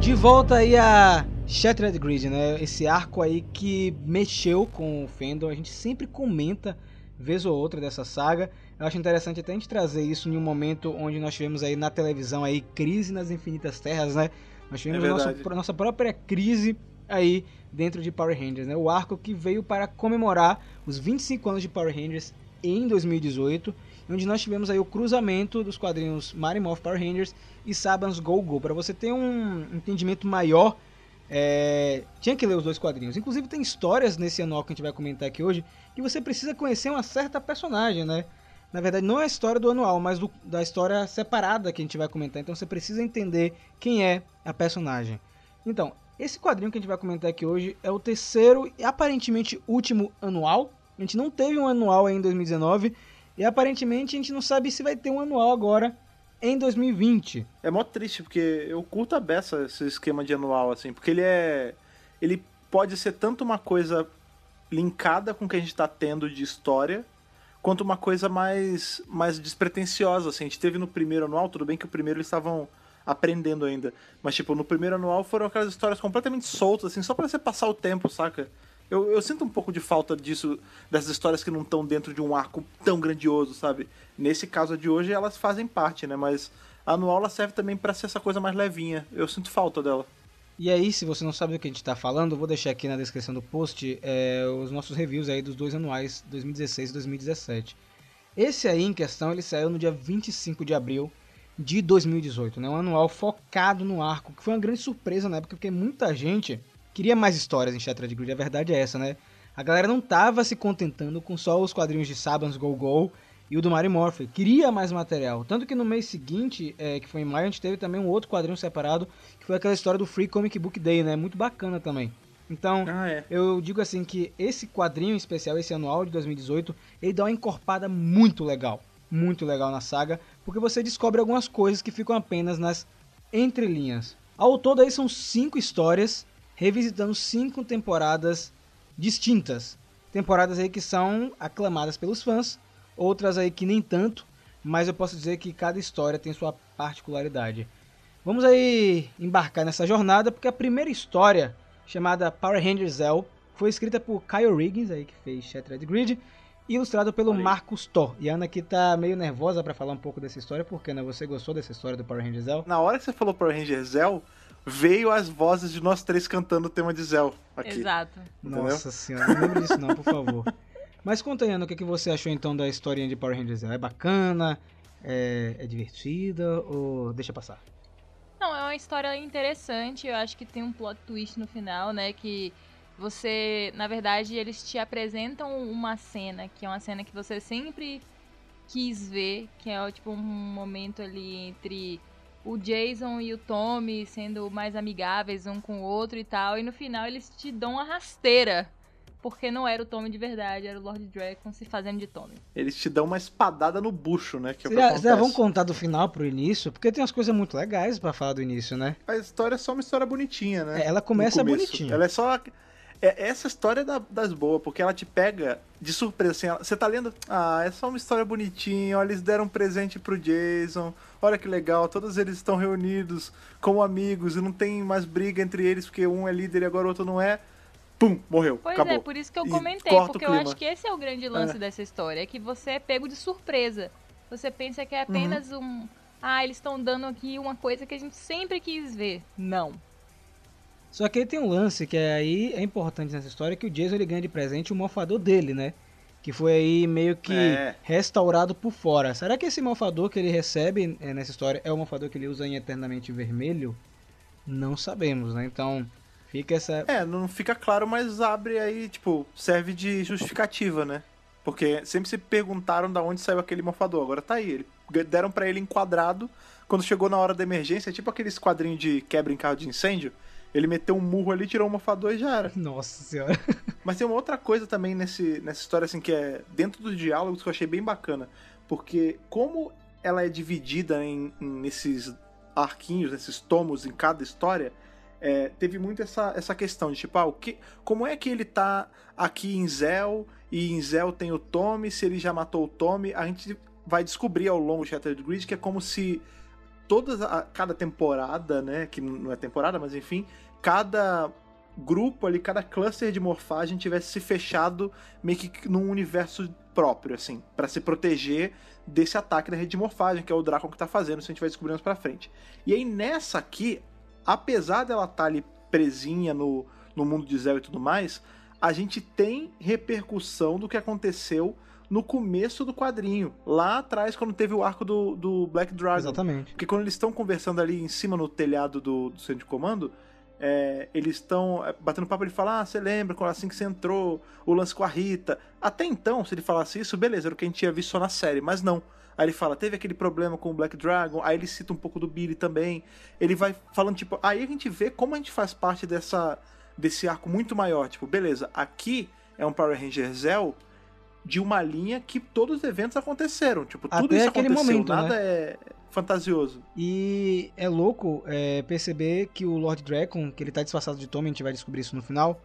De volta aí a Shattered Grid, né? Esse arco aí que mexeu com o fandom. A gente sempre comenta, vez ou outra, dessa saga. Eu acho interessante até a gente trazer isso em um momento onde nós tivemos aí na televisão aí crise nas infinitas terras, né? Nós tivemos É a nossa, nossa própria crise aí dentro de Power Rangers, né? O arco que veio para comemorar os 25 anos de Power Rangers em 2018, onde nós tivemos aí o cruzamento dos quadrinhos Morphin Power Rangers e Saban's Go Go. Para você ter um entendimento maior, é, tinha que ler os dois quadrinhos. Inclusive tem histórias nesse anual que a gente vai comentar aqui hoje que você precisa conhecer uma certa personagem, né? Na verdade, não é a história do anual, mas do- da história separada que a gente vai comentar. Então você precisa entender quem é a personagem. Então, esse quadrinho que a gente vai comentar aqui hoje é o terceiro e aparentemente último anual. A gente não teve um anual em 2019 e aparentemente a gente não sabe se vai ter um anual agora em 2020. É mó triste, porque eu curto a beça esse esquema de anual, assim, porque ele é. Ele pode ser tanto uma coisa linkada com o que a gente tá tendo de história, quanto uma coisa mais, mais despretensiosa, assim. A gente teve no primeiro anual, tudo bem que o primeiro eles estavam aprendendo ainda. Mas, tipo, no primeiro anual foram aquelas histórias completamente soltas, assim, só pra você passar o tempo, saca? Eu, eu sinto um pouco de falta disso, dessas histórias que não estão dentro de um arco tão grandioso, sabe? Nesse caso de hoje, elas fazem parte, né? Mas a anual ela serve também pra ser essa coisa mais levinha. Eu sinto falta dela. E aí, se você não sabe do que a gente está falando, eu vou deixar aqui na descrição do post é, os nossos reviews aí dos dois anuais 2016 e 2017. Esse aí em questão, ele saiu no dia 25 de abril de 2018, né? Um anual focado no arco, que foi uma grande surpresa na época, porque muita gente queria mais histórias em Shattered Grid, a verdade é essa, né? A galera não tava se contentando com só os quadrinhos de Saban's Go Go e o do Mary Morphy, queria mais material. Tanto que no mês seguinte, é, que foi em maio, a gente teve também um outro quadrinho separado, que foi aquela história do Free Comic Book Day, né? Muito bacana também. Então, Ah, é. eu digo assim que esse quadrinho especial, esse anual de 2018, ele dá uma encorpada muito legal, muito legal na saga, porque você descobre algumas coisas que ficam apenas nas entrelinhas. Ao todo aí são cinco histórias, revisitando cinco temporadas distintas. Temporadas aí que são aclamadas pelos fãs, outras aí que nem tanto, mas eu posso dizer que cada história tem sua particularidade. Vamos aí embarcar nessa jornada, porque a primeira história, chamada Power Rangers Zell, foi escrita por Kyle Riggins, aí que fez Shattered Grid, e ilustrado pelo aí. Marcos Thor. E a Ana aqui tá meio nervosa pra falar um pouco dessa história, porque né, você gostou dessa história do Power Rangers Zell? Na hora que você falou Power Ranger Zell, veio as vozes de nós três cantando o tema de Zell aqui. Exato. Entendeu? Nossa senhora, não lembro disso não, por favor. Mas conta Ana, o que, que você achou então da historinha de Power Rangers? É bacana? É, é divertida? Ou deixa passar? Não, é uma história interessante. Eu acho que tem um plot twist no final, né? Que você, na verdade, eles te apresentam uma cena, que é uma cena que você sempre quis ver, que é tipo um momento ali entre o Jason e o Tommy sendo mais amigáveis um com o outro e tal, e no final eles te dão uma rasteira. Porque não era o Tommy de verdade, era o Lord Dragon se fazendo de Tommy. Eles te dão uma espadada no bucho, né? Que é o Vocês que já, já vão contar do final pro início? Porque tem umas coisas muito legais pra falar do início, né? A história é só uma história bonitinha, né? É, ela começa bonitinha. Ela é só. É, essa história é da- das boas, porque ela te pega de surpresa. Assim, ela- você tá lendo, ah, é só uma história bonitinha, olha, eles deram um presente pro Jason, olha que legal, todos eles estão reunidos como amigos e não tem mais briga entre eles porque um é líder e agora o outro não é. Pum, morreu, Pois acabou. é, por isso que eu comentei, porque eu acho que esse é o grande lance É. dessa história, é que você é pego de surpresa. Você pensa que é apenas Uhum. um. Ah, eles estão dando aqui uma coisa que a gente sempre quis ver. Não. Só que aí tem um lance que é aí é importante nessa história que o Jason ele ganha de presente o mofador dele, né? Que foi aí meio que É. restaurado por fora. Será que esse mofador que ele recebe é, nessa história é o mofador que ele usa em Eternamente Vermelho? Não sabemos, né? Então fica essa. É, não fica claro, mas abre aí, tipo, serve de justificativa, né? Porque sempre se perguntaram da onde saiu aquele mofador. Agora tá aí. Ele, deram pra ele enquadrado. Quando chegou na hora da emergência, tipo aqueles quadrinhos de quebra em carro de incêndio. Ele meteu um murro ali, tirou o mofador e já era. Nossa senhora. Mas tem uma outra coisa também nesse, nessa história, assim, que é dentro dos diálogos que eu achei bem bacana. Porque como ela é dividida em, em nesses arquinhos, nesses tomos em cada história, é, teve muito essa, essa questão de tipo, ah, o que, como é que ele tá aqui em Zell e em Zell tem o Tommy, se ele já matou o Tommy, a gente vai descobrir ao longo de Shattered Grid que é como se todas a, cada temporada, né, que não é temporada, mas enfim, cada grupo ali, cada cluster de morfagem tivesse se fechado meio que num universo próprio, assim, pra se proteger desse ataque da rede de morfagem, que é o Drakon que tá fazendo, isso a gente vai descobrir mais pra frente. E aí nessa aqui, apesar dela estar ali presinha no, no mundo de Zell e tudo mais, a gente tem repercussão do que aconteceu no começo do quadrinho, lá atrás, quando teve o arco do, do Black Dragon. Exatamente. Porque quando eles estão conversando ali em cima no telhado do, do centro de comando, é, eles estão é, batendo papo, ele fala, ah, você lembra quando assim que você entrou, o lance com a Rita. Até então, se ele falasse isso, beleza, era o que a gente tinha visto só na série, mas não. Aí ele fala, teve aquele problema com o Black Dragon, aí ele cita um pouco do Billy também. Ele vai falando, tipo, aí a gente vê como a gente faz parte dessa, desse arco muito maior. Tipo, beleza, aqui é um Power Ranger Zell de uma linha que todos os eventos aconteceram. Tipo, tudo Até isso aquele aconteceu, momento, nada né? é fantasioso. E é louco é, perceber que o Lord Dragon, que ele tá disfarçado de Tommy, a gente vai descobrir isso no final.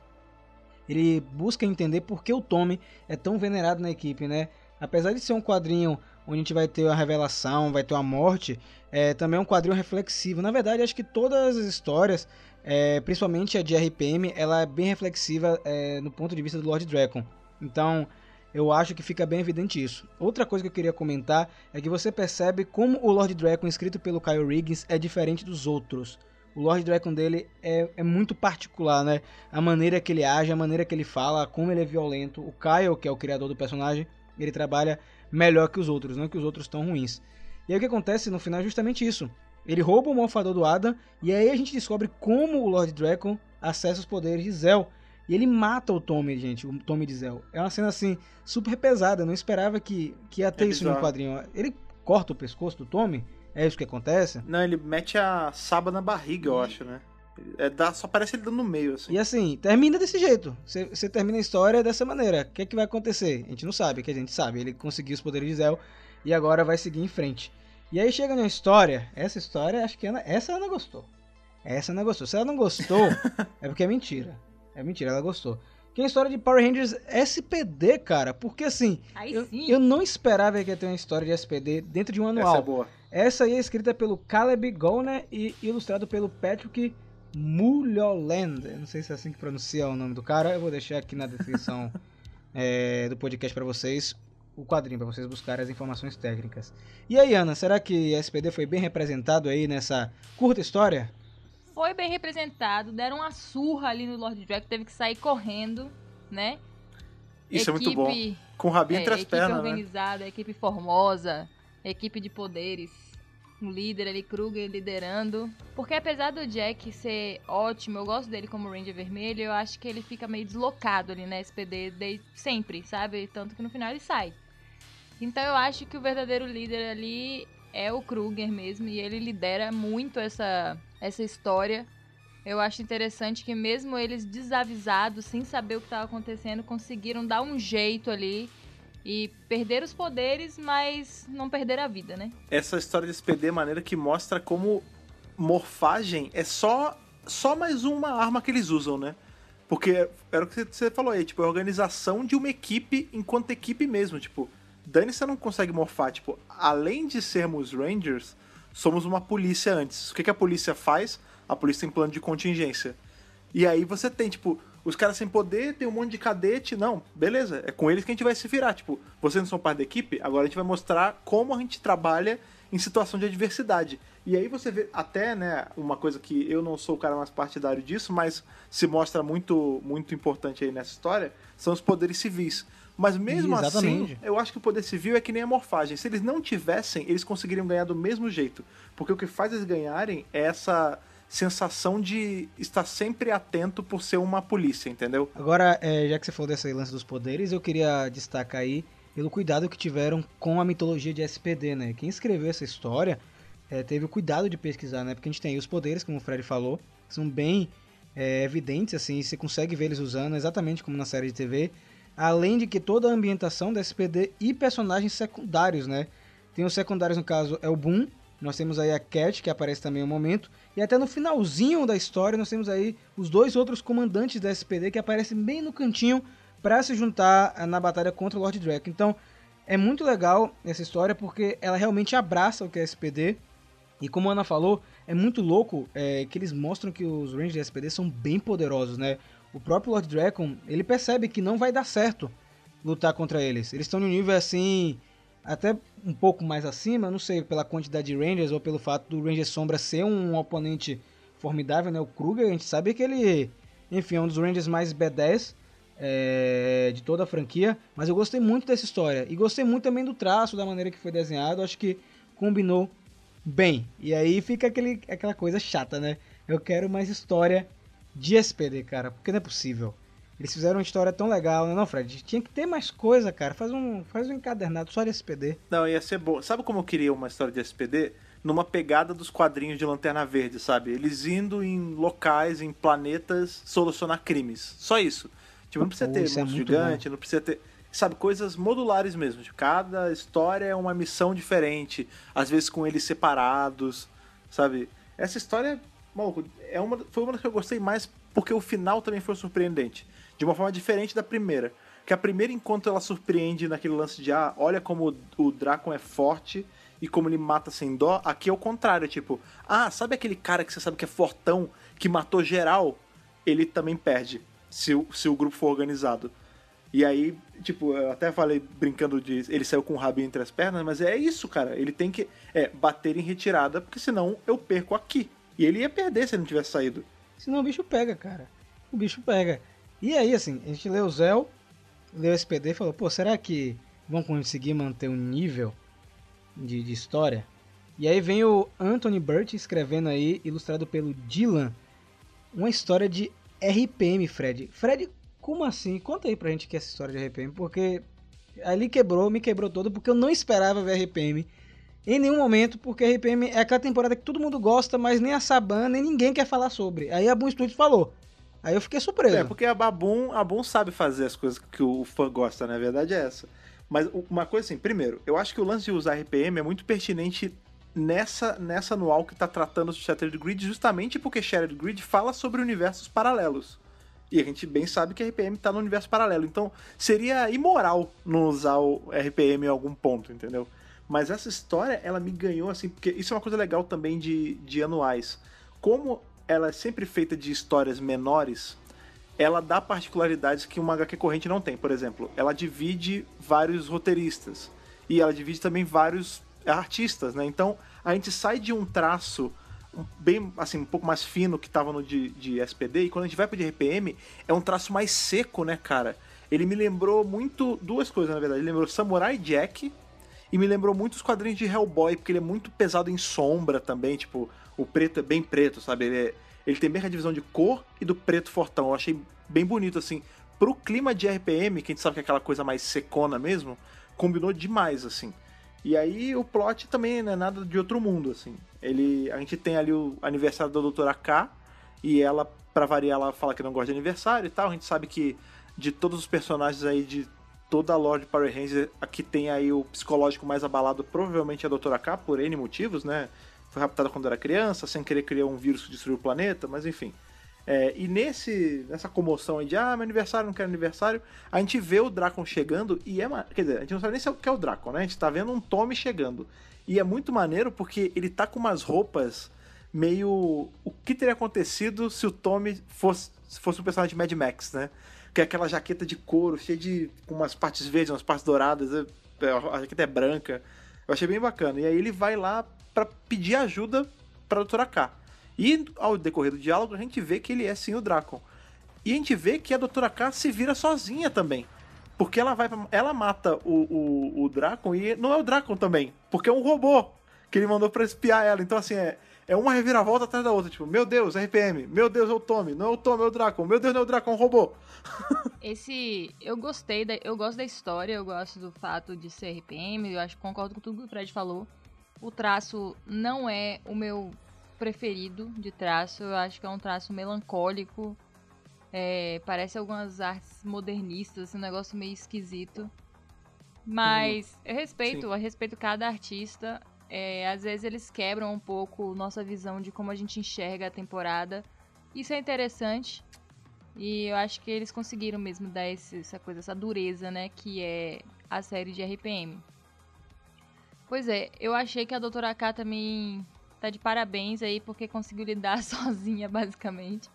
Ele busca entender por que o Tommy é tão venerado na equipe, né? Apesar de ser um quadrinho onde a gente vai ter a revelação, vai ter uma morte, é também é um quadrinho reflexivo. Na verdade, acho que todas as histórias, é, principalmente a de RPM, ela é bem reflexiva é, no ponto de vista do Lord Dragon. Então, eu acho que fica bem evidente isso. Outra coisa que eu queria comentar é que você percebe como o Lord Dragon escrito pelo Kyle Riggins é diferente dos outros. O Lord Dragon dele é, é muito particular, né? A maneira que ele age, a maneira que ele fala, como ele é violento. O Kyle, que é o criador do personagem, ele trabalha melhor que os outros, não que os outros estão ruins. E aí o que acontece no final é justamente isso. Ele rouba o Malfador do Adam e aí a gente descobre como o Lord Dragon acessa os poderes de Zell. E ele mata o Tommy, gente, o Tommy de Zell. É uma cena assim, super pesada. Eu não esperava que, que ia ter É isso no quadrinho. Ele corta o pescoço do Tommy? É isso que acontece? Não, ele mete a saba na barriga, eu acho, né? É, dá, só parece ele dando no meio, assim. E assim, termina desse jeito. Você termina a história dessa maneira. O que, é que vai acontecer? A gente não sabe, que a gente sabe. Ele conseguiu os poderes de Zell e agora vai seguir em frente. E aí chega na história. Essa história, acho que Ana, essa ela não gostou. Essa ela não gostou. Se ela não gostou, é porque é mentira. É mentira, ela gostou. Que é a história de Power Rangers SPD, cara. Porque assim, Aí eu, sim. eu não esperava que ia ter uma história de SPD dentro de um Essa é anual. boa. Essa aí é escrita pelo Caleb Golner e ilustrado pelo Patrick Mulholland. Não sei se é assim que pronuncia o nome do cara. Eu vou deixar aqui na descrição é, do podcast pra vocês o quadrinho, pra vocês buscarem as informações técnicas. E aí, Ana, será que SPD foi bem representado aí nessa curta história? Foi bem representado, deram uma surra ali no Lord Dragon, teve que sair correndo, né? Isso é muito bom. Equipe- Com o rabinho É, entre as equipe pernas, né? organizada, equipe formosa, equipe de poderes, um líder ali, Kruger liderando. Porque apesar do Jack ser ótimo, eu gosto dele como Ranger Vermelho, eu acho que ele fica meio deslocado ali na SPD desde sempre, sabe? Tanto que no final ele sai. Então eu acho que o verdadeiro líder ali é o Kruger mesmo, e ele lidera muito essa, essa história. Eu acho interessante que mesmo eles desavisados, sem saber o que estava acontecendo, conseguiram dar um jeito ali e perder os poderes, mas não perder a vida, né? Essa história de SPD é maneira que mostra como morfagem é só, só mais uma arma que eles usam, né? Porque era o que você falou aí, tipo, é a organização de uma equipe enquanto equipe mesmo. Tipo, Dani você não consegue morfar. Tipo, além de sermos Rangers, somos uma polícia antes. O que, que a polícia faz? A polícia tem plano de contingência. E aí você tem, tipo, os caras sem poder, tem um monte de cadete. Não, beleza, é com eles que a gente vai se virar. Tipo, vocês não são parte da equipe, agora a gente vai mostrar como a gente trabalha em situação de adversidade. E aí você vê até, né, uma coisa que eu não sou o cara mais partidário disso, mas se mostra muito, muito importante aí nessa história, são os poderes civis. Mas mesmo Exatamente. assim, eu acho que o poder civil é que nem a morfagem. Se eles não tivessem, eles conseguiriam ganhar do mesmo jeito. Porque o que faz eles ganharem é essa sensação de estar sempre atento por ser uma polícia, entendeu? Agora, é, já que você falou dessa lance dos poderes, eu queria destacar aí pelo cuidado que tiveram com a mitologia de SPD, né? Quem escreveu essa história é, teve o cuidado de pesquisar, né? Porque a gente tem aí os poderes, como o Fred falou, são bem é, evidentes, assim, você consegue ver eles usando exatamente como na série de TV. Além de que toda a ambientação da SPD e personagens secundários, né? Tem os secundários, no caso, é o Boom, nós temos aí a Cat, que aparece também um momento, e até no finalzinho da história nós temos aí os dois outros comandantes da SPD que aparecem bem no cantinho para se juntar ah, na batalha contra o Lord Draco. Então, é muito legal essa história porque ela realmente abraça o que é SPD. E como a Ana falou, é muito louco é, que eles mostram que os Rangers da SPD são bem poderosos, né? O próprio Lord Draco, ele percebe que não vai dar certo lutar contra eles. Eles estão no nível assim, até um pouco mais acima, não sei, pela quantidade de Rangers ou pelo fato do Ranger Sombra ser um oponente formidável, né? O Kruger, a gente sabe que ele, enfim, é um dos Rangers mais B10 é, de toda a franquia. Mas eu gostei muito dessa história. E gostei muito também do traço, da maneira que foi desenhado. Acho que combinou bem. E aí fica aquele, aquela coisa chata, né? Eu quero mais história de SPD, cara, porque não é possível. Eles fizeram uma história tão legal, né? Não, Fred? Tinha que ter mais coisa, cara. Faz um, faz um encadernado só de SPD. Não, ia ser bom. Sabe como eu queria uma história de SPD? Numa pegada dos quadrinhos de Lanterna Verde, sabe? Eles indo em locais, em planetas, solucionar crimes. Só isso. Tipo, não precisa Pô, ter é monstro muito gigante, não precisa ter. Sabe, coisas modulares mesmo. Tipo, cada história é uma missão diferente, às vezes com eles separados, sabe? Essa história, maluco, é uma, foi uma das que eu gostei mais porque o final também foi surpreendente. De uma forma diferente da primeira. Que a primeira, enquanto ela surpreende naquele lance de, ah, olha como o, Drácon é forte e como ele mata sem dó, aqui é o contrário, tipo, ah, sabe aquele cara que você sabe que é fortão, que matou geral? Ele também perde, se, o- se o grupo for organizado. E aí, tipo, eu até falei brincando de ele saiu com o rabinho entre as pernas, mas é isso, cara. Ele tem que é, bater em retirada, porque senão eu perco aqui. E ele ia perder se ele não tivesse saído. Senão o bicho pega, cara. O bicho pega. E aí, assim, a gente leu o Zell, leu o SPD e falou, pô, será que vão conseguir manter um nível de, de história? E aí vem o Anthony Burt escrevendo aí, ilustrado pelo Dylan, uma história de RPM, Fred. Fred, como assim? Conta aí pra gente que é essa história de RPM, porque ali quebrou, me quebrou todo, porque eu não esperava ver RPM em nenhum momento, porque RPM é aquela temporada que todo mundo gosta, mas nem a Saban, nem ninguém quer falar sobre. Aí a Boom Studios falou. Aí eu fiquei surpreso. É, porque a Babum, a Boom sabe fazer as coisas que o fã gosta, né? Verdade é essa. Mas uma coisa assim, primeiro, eu acho que o lance de usar RPM é muito pertinente nessa, nessa anual que tá tratando de Shattered Grid, justamente porque Shattered Grid fala sobre universos paralelos. E a gente bem sabe que RPM tá no universo paralelo. Então seria imoral não usar o RPM em algum ponto, entendeu? Mas essa história, ela me ganhou assim, porque isso é uma coisa legal também de, de anuais. Como ela é sempre feita de histórias menores, ela dá particularidades que uma HQ corrente não tem. Por exemplo, ela divide vários roteiristas e ela divide também vários artistas, né? Então a gente sai de um traço bem assim um pouco mais fino que tava no de, de SPD e quando a gente vai pro de RPM é um traço mais seco, né, cara? Ele me lembrou muito duas coisas na verdade. Ele lembrou Samurai Jack e me lembrou muito os quadrinhos de Hellboy, porque ele é muito pesado em sombra também, tipo, o preto é bem preto, sabe? Ele, é- ele tem bem a divisão de cor e do preto fortão. Eu achei bem bonito, assim. Pro clima de RPM, que a gente sabe que é aquela coisa mais secona mesmo, combinou demais, assim. E aí o plot também não é nada de outro mundo, assim. Ele, a gente tem ali o aniversário da Doutora K, e ela, pra variar, ela fala que não gosta de aniversário e tal. A gente sabe que de todos os personagens aí de toda a Lord Power Ranger, a que tem aí o psicológico mais abalado, provavelmente é a Doutora K, por N motivos, né? Foi raptada quando era criança, sem querer criar um vírus que destruiu o planeta, mas enfim. É, e nesse, nessa comoção aí de ah, meu aniversário, não quero aniversário, a gente vê o Dracon chegando e é. Quer dizer, a gente não sabe nem se é o que é o Dracon, né? A gente tá vendo um Tommy chegando. E é muito maneiro porque ele tá com umas roupas meio. O que teria acontecido se o Tommy fosse, se fosse um personagem de Mad Max, né? Que é aquela jaqueta de couro, cheia de. com umas partes verdes, umas partes douradas, é- é, a jaqueta é branca. Eu achei bem bacana. E aí ele vai lá pra pedir ajuda pra Doutora K. E ao decorrer do diálogo, a gente vê que ele é sim o Dracon. E a gente vê que a Doutora K se vira sozinha também. Porque ela vai pra- Ela mata o, o, o e não é o Dracon também. Porque é um robô que ele mandou pra espiar ela. Então, assim, é, é uma reviravolta atrás da outra. Tipo, meu Deus, RPM. Meu Deus, é o Tommy. Não é o Tommy, é o Dracon. Meu Deus, não é o Dracon, é um robô. Esse. Eu gostei, da, eu gosto da história, eu gosto do fato de ser RPM, eu acho concordo com tudo que o Fred falou. O traço não é o meu preferido de traço, eu acho que é um traço melancólico. é, parece algumas artes modernistas, um negócio meio esquisito. Mas eu respeito, Sim. eu respeito cada artista. é, às vezes eles quebram um pouco nossa visão de como a gente enxerga a temporada. Isso é interessante. E eu acho que eles conseguiram mesmo dar esse- essa coisa, essa dureza, né? Que é a série de RPM. Pois é, eu achei que a Doutora K também tá de parabéns aí, porque conseguiu lidar sozinha, basicamente.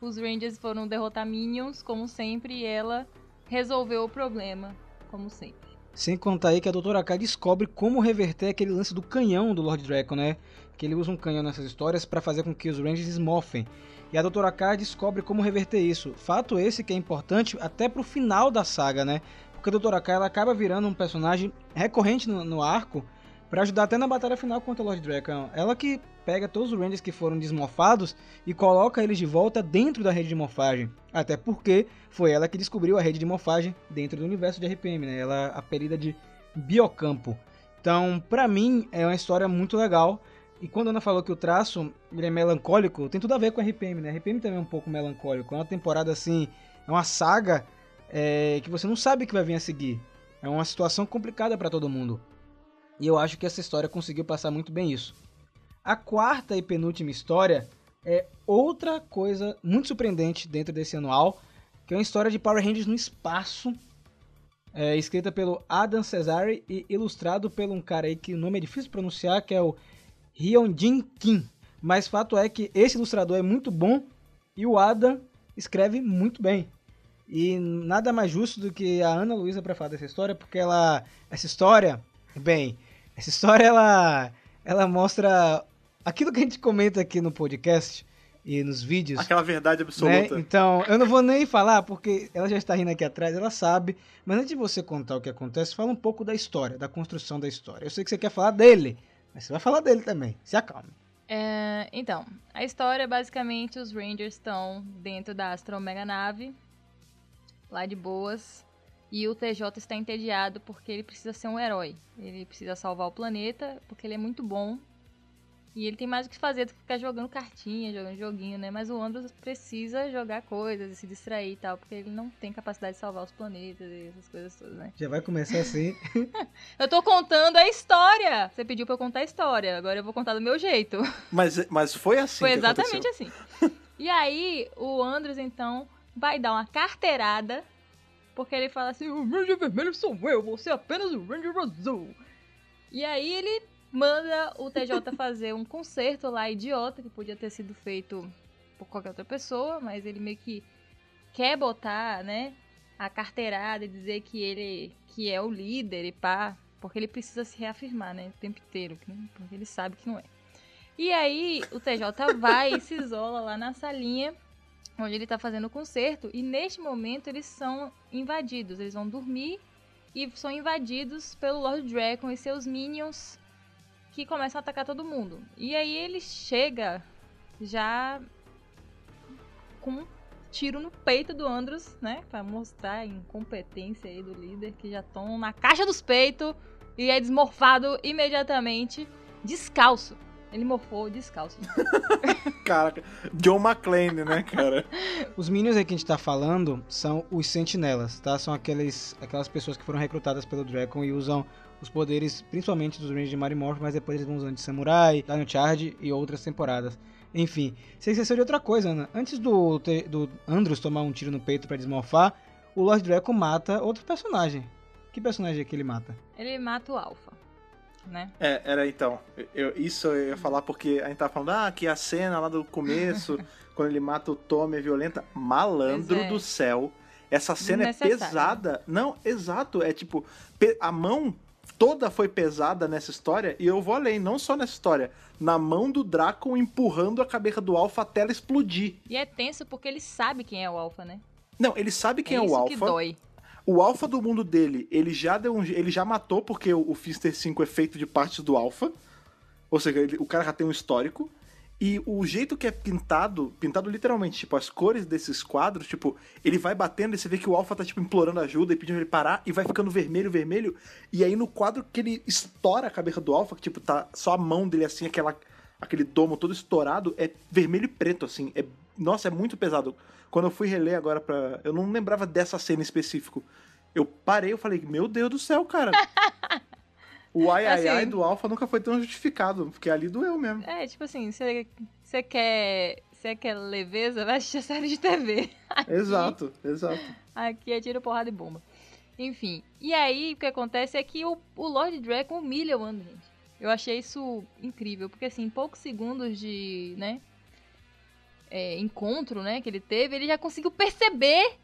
Os Rangers foram derrotar Minions, como sempre, e ela resolveu o problema, como sempre. Sem contar aí que a Doutora K descobre como reverter aquele lance do canhão do Lord Draco, né? Que ele usa um canhão nessas histórias para fazer com que os Rangers esmofem. E a Doutora K descobre como reverter isso. Fato esse que é importante até pro final da saga, né? Porque a Doutora K ela acaba virando um personagem recorrente no, no arco para ajudar até na batalha final contra o Lord Draco. Ela que pega todos os Rangers que foram desmofados e coloca eles de volta dentro da rede de morfagem. Até porque foi ela que descobriu a rede de morfagem dentro do universo de RPM, né? Ela apelida de Biocampo. Então, pra mim, é uma história muito legal. E quando a Ana falou que o traço ele é melancólico, tem tudo a ver com RPM, né? RPM também é um pouco melancólico. É uma temporada assim, é uma saga é, que você não sabe o que vai vir a seguir. É uma situação complicada pra todo mundo. E eu acho que essa história conseguiu passar muito bem isso. A quarta e penúltima história é outra coisa muito surpreendente dentro desse anual, que é uma história de Power Rangers no espaço, é, escrita pelo Adam Cesare e ilustrado por um cara aí que o nome é difícil de pronunciar, que é o Hyunjin Kim. Mas fato é que esse ilustrador é muito bom e o Adam escreve muito bem. E nada mais justo do que a Ana Luísa para falar dessa história, porque ela essa história, bem, essa história ela ela mostra aquilo que a gente comenta aqui no podcast e nos vídeos. Aquela verdade Né? absoluta. Então, eu não vou nem falar, porque ela já está rindo aqui atrás, ela sabe. Mas antes de você contar o que acontece, fala um pouco da história, da construção da história. Eu sei que você quer falar dele, mas você vai falar dele também. Se acalme. É, então, a história basicamente os Rangers estão dentro da Astro Omega Nave, lá de boas, e o TJ está entediado porque ele precisa ser um herói. Ele precisa salvar o planeta porque ele é muito bom. E ele tem mais o que fazer do que ficar jogando cartinha, jogando joguinho, né? Mas o Andros precisa jogar coisas e se distrair e tal, porque ele não tem capacidade de salvar os planetas e essas coisas todas, né? Já vai começar assim. Eu tô contando a história! Você pediu pra eu contar a história, agora eu vou contar do meu jeito. Mas, mas foi assim Foi que exatamente aconteceu. assim. E aí, o Andros, então, vai dar uma carteirada, porque ele fala assim: o Ranger Vermelho sou eu, você é apenas o Ranger Azul. E aí ele manda o TJ fazer um concerto lá idiota, que podia ter sido feito por qualquer outra pessoa, mas ele meio que quer botar, né, a carteirada e dizer que ele que é o líder e pá, porque ele precisa se reafirmar, né, o tempo inteiro, porque ele sabe que não é. E aí o TJ vai e se isola lá na salinha onde ele tá fazendo o concerto e neste momento eles são invadidos, eles vão dormir e são invadidos pelo Lord Dragon e seus minions que começam a atacar todo mundo. E aí ele chega já com um tiro no peito do Andros, né, Pra mostrar a incompetência aí do líder que já estão na caixa dos peitos e é desmorfado imediatamente descalço. Ele morfou descalço. Caraca, John McClane, né, cara? Os Minions aí que a gente tá falando são os Sentinelas, tá? São aqueles, aquelas pessoas que foram recrutadas pelo Dragon e usam os poderes, principalmente dos Rangers de Marimorph, mas depois eles vão usando de Samurai, Dino Charge e outras temporadas. Enfim, você esqueceu de outra coisa, Ana. Antes do, do Andros tomar um tiro no peito pra desmorfar, o Lord Draco mata outro personagem. Que personagem é que ele mata? Ele mata o Alpha, né? É, era então. Eu, isso eu ia falar porque a gente tava falando, ah, que a cena lá do começo, quando ele mata o Tommy é violenta. Malandro é. do céu. Essa cena é pesada. Não, exato. É tipo, a mão toda foi pesada nessa história e eu vou além, não só nessa história. Na mão do Draco empurrando a cabeça do Alpha até ela explodir. E é tenso porque ele sabe quem é o Alpha, né? Não, ele sabe quem é, isso o que Alpha. dói. O alfa do mundo dele, ele já deu um, ele já matou porque o, o Fister 5 é feito de partes do alfa. Ou seja, ele- o cara já tem um histórico. E o jeito que é pintado, pintado literalmente, tipo, as cores desses quadros, tipo, ele vai batendo e você vê que o Alpha tá, tipo, implorando ajuda e pedindo ele parar e vai ficando vermelho, vermelho. E aí no quadro que ele estoura a cabeça do Alpha, que, tipo, tá só a mão dele assim, aquela, aquele domo todo estourado, é vermelho e preto, assim. É, nossa, é muito pesado. Quando eu fui reler agora pra. Eu não lembrava dessa cena em específico. Eu parei, eu falei, meu Deus do céu, cara. O ai ai ai Assim- do Alpha nunca foi tão justificado, porque ali doeu mesmo. É, tipo assim, você quer. Você quer leveza, vai assistir a série de TV. Exato, exato. Aqui é tiro, porrada e bomba. Enfim. E aí, o que acontece é que o, o Lord Draco humilha o Andrew, gente. Eu achei isso incrível, porque assim, em poucos segundos de, né, é, encontro, né, que ele teve, ele já conseguiu perceber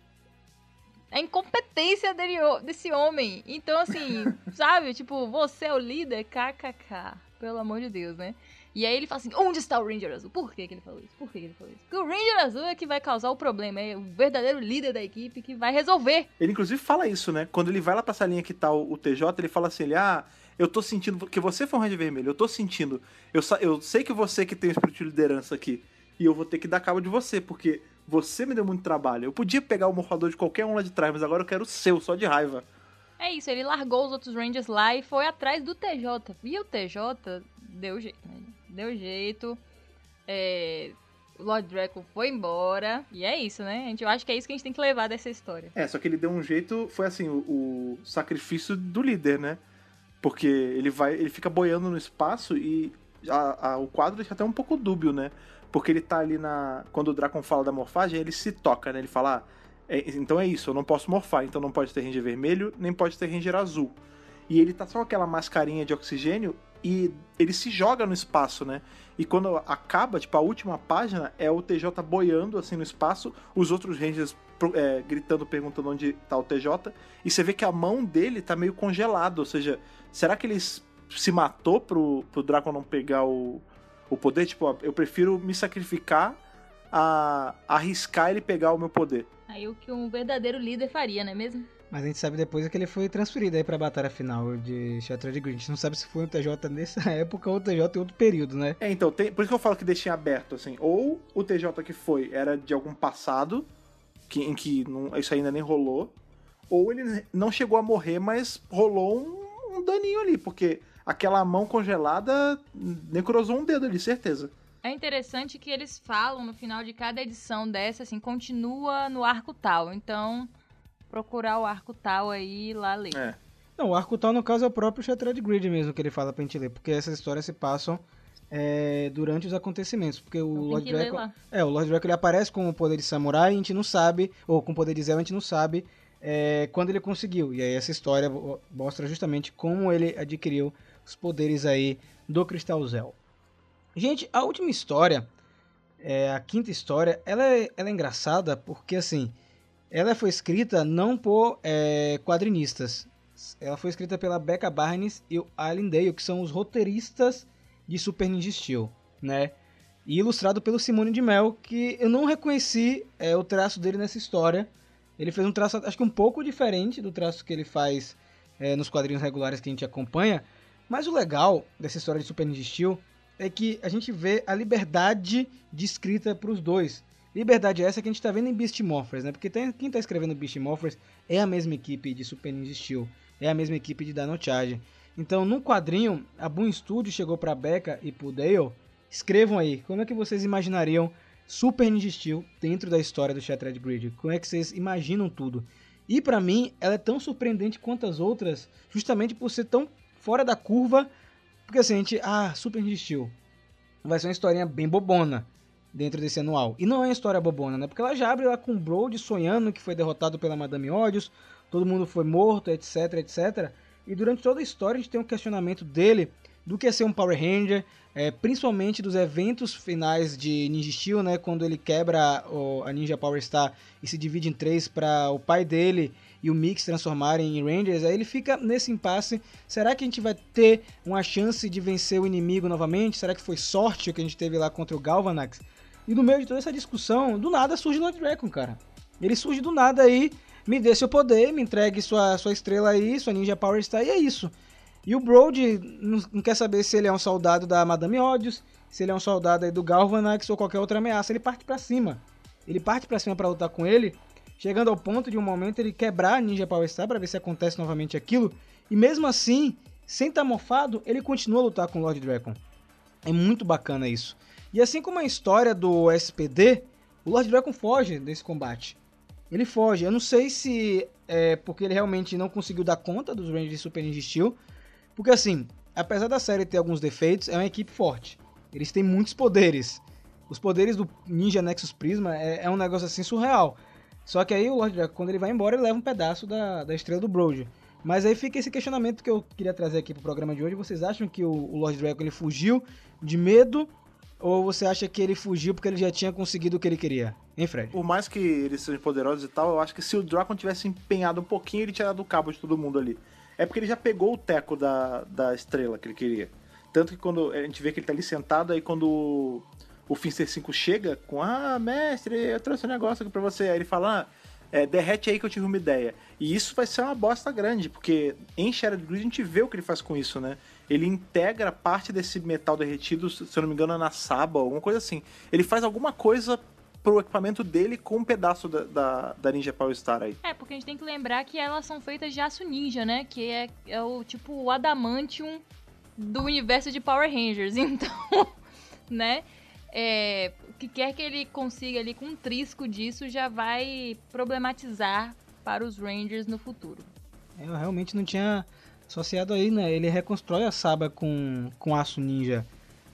a incompetência dele, desse homem. Então, assim, sabe, tipo, você é o líder, kkk. Pelo amor de Deus, né? E aí ele fala assim, onde está o Ranger Azul? Por que, que ele falou isso? Por que, que ele falou isso? Porque o Ranger Azul é que vai causar o problema, é o verdadeiro líder da equipe que vai resolver. Ele inclusive fala isso, né? Quando ele vai lá pra salinha que tá o, o TJ, ele fala assim, ele, ah, eu tô sentindo que você foi um Ranger Vermelho, eu tô sentindo. Eu, eu sei que você que tem o espírito de liderança aqui, e eu vou ter que dar cabo de você, porque você me deu muito trabalho. Eu podia pegar o morfador de qualquer um lá de trás, mas agora eu quero o seu, só de raiva. É isso, ele largou os outros Rangers lá e foi atrás do TJ. E o TJ deu jeito, né? Deu jeito. É, O Lord Draco foi embora. E é isso, né? A gente, eu acho que é isso que a gente tem que levar dessa história. É, só que ele deu um jeito, foi assim, o, o sacrifício do líder, né? Porque ele vai, ele fica boiando no espaço e a- a- o quadro deixa até um pouco dúbio, né? Porque ele tá ali na. Quando o Dracon fala da morfagem, ele se toca, né? Ele fala, ah, é- então é isso, eu não posso morfar, então não pode ter Ranger vermelho, nem pode ter Ranger azul. E ele tá só com aquela mascarinha de oxigênio e ele se joga no espaço, né? E quando acaba, tipo, a última página é o TJ boiando assim no espaço, os outros Rangers é, gritando, perguntando onde tá o TJ, e você vê que a mão dele tá meio congelada, ou seja, será que ele se matou pro, pro Draco não pegar o, o poder? Tipo, ó, eu prefiro me sacrificar a arriscar ele pegar o meu poder. Aí o que um verdadeiro líder faria, não é mesmo? Mas a gente sabe depois é que ele foi transferido aí pra batalha final de Shattered Grid. A gente não sabe se foi o TJ nessa época ou o TJ em outro período, né? É, então, tem, por isso que eu falo que deixei aberto, assim. Ou o TJ que foi era de algum passado, que, em que não- isso ainda nem rolou, ou ele não chegou a morrer, mas rolou um, um daninho ali, porque aquela mão congelada necrosou um dedo ali, certeza. É interessante que eles falam no final de cada edição dessa, assim, continua no arco tal. Então, procurar o arco tal aí e lá ler. É. Não, o arco tal, no caso, é o próprio Shattered Grid mesmo que ele fala pra gente ler, porque essas histórias se passam é, durante os acontecimentos, porque o Então tem Lord que ler Draco... lá. É, o Lord Draco ele aparece com o poder de samurai e a gente não sabe, ou com o poder de Zell a gente não sabe é, quando ele conseguiu. E aí essa história mo- mostra justamente como ele adquiriu os poderes aí do Cristal Zell. Gente, a última história, é, a quinta história, ela é, ela é engraçada porque assim, ela foi escrita não por é, quadrinistas. Ela foi escrita pela Becca Barnes e o Alan Dale, que são os roteiristas de Super Ninja Steel, né? E ilustrado pelo Simone de Mel, que eu não reconheci é, o traço dele nessa história. Ele fez um traço, acho que um pouco diferente do traço que ele faz é, nos quadrinhos regulares que a gente acompanha. Mas o legal dessa história de Super Ninja Steel é que a gente vê a liberdade de escrita para os dois. Liberdade essa que a gente está vendo em Beast Morphers, né? Porque tem- quem está escrevendo Beast Morphers é a mesma equipe de Super Ninja Steel, é a mesma equipe de Dino Charge. Então, no quadrinho, a Boom Studio chegou para Becca e pro Dale. Escrevam aí, como é que vocês imaginariam Super Ninja Steel dentro da história do Shattered Grid? Como é que vocês imaginam tudo? E para mim, ela é tão surpreendente quanto as outras, justamente por ser tão fora da curva. Porque assim, a gente, ah, Super Steel vai ser uma historinha bem bobona. dentro desse anual. E não é uma história bobona, né? Porque ela já abre lá com o Brody sonhando que foi derrotado pela Madame Odious, todo mundo foi morto, etc, etc. E durante toda a história a gente tem um questionamento dele do que é ser um Power Ranger, é, principalmente dos eventos finais de Ninja Steel, né, quando ele quebra o- a Ninja Power Star e se divide em três para o pai dele e o se transformarem em Rangers, aí ele fica nesse impasse. Será que a gente vai ter uma chance de vencer o inimigo novamente? Será que foi sorte o que a gente teve lá contra o Galvanax? E no meio de toda essa discussão, do nada surge o Lord Dragon, cara. Ele surge do nada aí, me dê seu poder, me entregue sua, sua estrela aí, sua Ninja Power Star, e é isso. E o Brody não, quer saber se ele é um soldado da Madame Odious, se ele é um soldado aí do Galvanax ou qualquer outra ameaça. Ele parte pra cima. Ele parte pra cima pra lutar com ele, chegando ao ponto de um momento ele quebrar a Ninja Power Star pra ver se acontece novamente aquilo. E mesmo assim, sem estar mofado, ele continua a lutar com o Lord Dragon. É muito bacana isso. E assim como a história do SPD, o Lord Dragon foge desse combate. Ele foge. Eu não sei se é porque ele realmente não conseguiu dar conta dos Rangers de Super Ninja Steel. Porque assim, apesar da série ter alguns defeitos, é uma equipe forte. Eles têm muitos poderes. Os poderes do Ninja Nexus Prisma é, é um negócio assim surreal. Só que aí o Lord Dragon, quando ele vai embora, ele leva um pedaço da, da estrela do Brody. Mas aí fica esse questionamento que eu queria trazer aqui pro programa de hoje. Vocês acham que o, o Lord Dragon ele fugiu de medo? Ou você acha que ele fugiu porque ele já tinha conseguido o que ele queria? Hein, Fred? Por mais que eles sejam poderosos e tal, eu acho que se o Drakon tivesse empenhado um pouquinho, ele tinha dado o cabo de todo mundo ali. É porque ele já pegou o teco da, da estrela que ele queria. Tanto que quando a gente vê que ele tá ali sentado, aí quando o, Finster 5 chega com Ah, mestre, eu trouxe um negócio aqui pra você. Aí ele fala, ah, é, derrete aí que eu tive uma ideia. E isso vai ser uma bosta grande, porque em Shattered Grid a gente vê o que ele faz com isso, né? Ele integra parte desse metal derretido, se eu não me engano, na Saba, alguma coisa assim. Ele faz alguma coisa pro equipamento dele com um pedaço da, da, da Ninja Power Star aí. É, porque a gente tem que lembrar que elas são feitas de aço ninja, né? Que é, é o tipo o adamantium do universo de Power Rangers. Então, né? É, o que quer que ele consiga ali com um trisco disso já vai problematizar para os Rangers no futuro. Eu realmente não tinha associado aí, né? Ele reconstrói a Saba com, com aço ninja.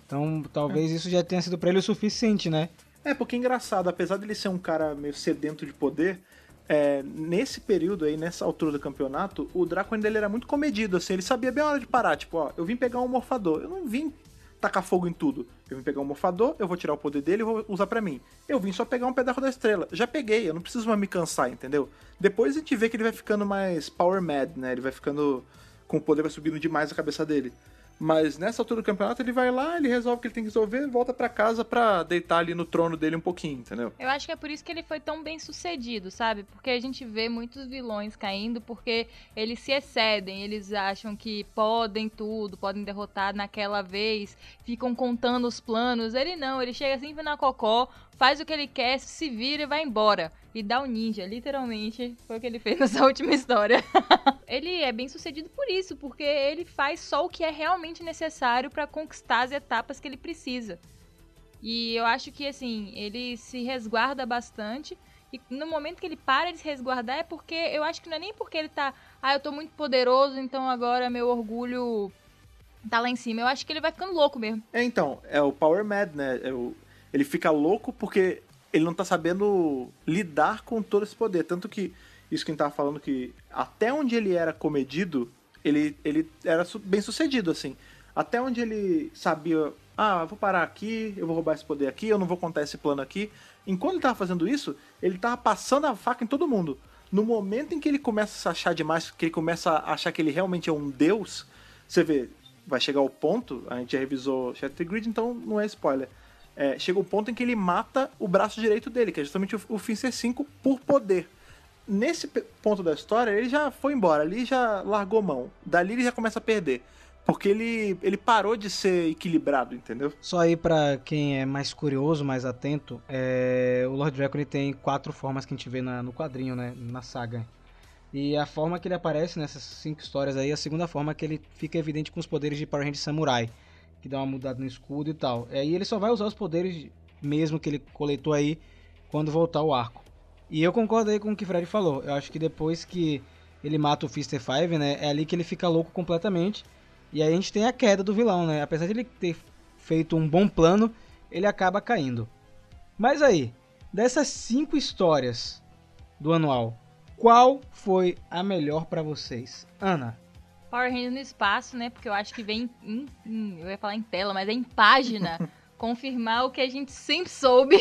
Então talvez isso já tenha sido pra ele o suficiente, né? É, porque é engraçado, apesar dele ser um cara meio sedento de poder, é, nesse período aí, nessa altura do campeonato, o Draco ainda ele era muito comedido, assim, ele sabia bem a hora de parar, tipo, ó, eu vim pegar um morfador, eu não vim tacar fogo em tudo. Eu vim pegar um morfador, eu vou tirar o poder dele e vou usar pra mim. Eu vim só pegar um pedaço da estrela. Já peguei, eu não preciso mais me cansar, entendeu? Depois a gente vê que ele vai ficando mais power mad, né? Ele vai ficando com o poder vai subindo demais a cabeça dele. Mas nessa altura do campeonato ele vai lá, ele resolve o que ele tem que resolver, volta pra casa pra deitar ali no trono dele um pouquinho, entendeu? Eu acho que é por isso que ele foi tão bem sucedido, sabe? Porque a gente vê muitos vilões caindo porque eles se excedem, eles acham que podem tudo, podem derrotar naquela vez, ficam contando os planos. Ele não, ele chega sempre na cocó, faz o que ele quer, se vira e vai embora. E dá o ninja, literalmente, foi o que ele fez nessa última história. ele é bem sucedido por isso, porque ele faz só o que é realmente necessário pra conquistar as etapas que ele precisa. E eu acho que, assim, ele se resguarda bastante. E no momento que ele para de se resguardar é porque eu acho que não é nem porque ele tá. Ah, eu tô muito poderoso, então agora meu orgulho tá lá em cima. Eu acho que ele vai ficando louco mesmo. É, então, é o Power Mad, né? É o- Ele fica louco porque ele não tá sabendo lidar com todo esse poder. Tanto que, isso que a gente tava falando, que até onde ele era comedido, ele, ele era bem sucedido, assim. Até onde ele sabia, ah, eu vou parar aqui, eu vou roubar esse poder aqui, eu não vou contar esse plano aqui. Enquanto ele tava fazendo isso, ele tava passando a faca em todo mundo. No momento em que ele começa a se achar demais, que ele começa a achar que ele realmente é um deus, você vê, vai chegar o ponto, a gente já revisou Shattered Grid, então não é spoiler. É, chega o ponto em que ele mata o braço direito dele, que é justamente o, o Finster 5 por poder. Nesse ponto da história, ele já foi embora, ali já largou mão. Dali ele já começa a perder. Porque ele, ele parou de ser equilibrado, entendeu? Só aí pra quem é mais curioso, mais atento, é... o Lord Draco ele tem quatro formas que a gente vê na- no quadrinho, né, na saga. E a forma que ele aparece nessas cinco histórias aí, a segunda forma é que ele fica evidente com os poderes de Power Ranger Samurai, que dá uma mudada no escudo e tal. E ele só vai usar os poderes mesmo que ele coletou aí quando voltar o arco. E eu concordo aí com o que o Fred falou. Eu acho que depois que ele mata o Fister 5, né, é ali que ele fica louco completamente. E aí a gente tem a queda do vilão, né? Apesar de ele ter feito um bom plano, ele acaba caindo. Mas aí, dessas cinco histórias do anual, qual foi a melhor pra vocês? Ana, Power Rangers no espaço, né? Porque eu acho que vem em, em- eu ia falar em tela, mas é em página confirmar o que a gente sempre soube.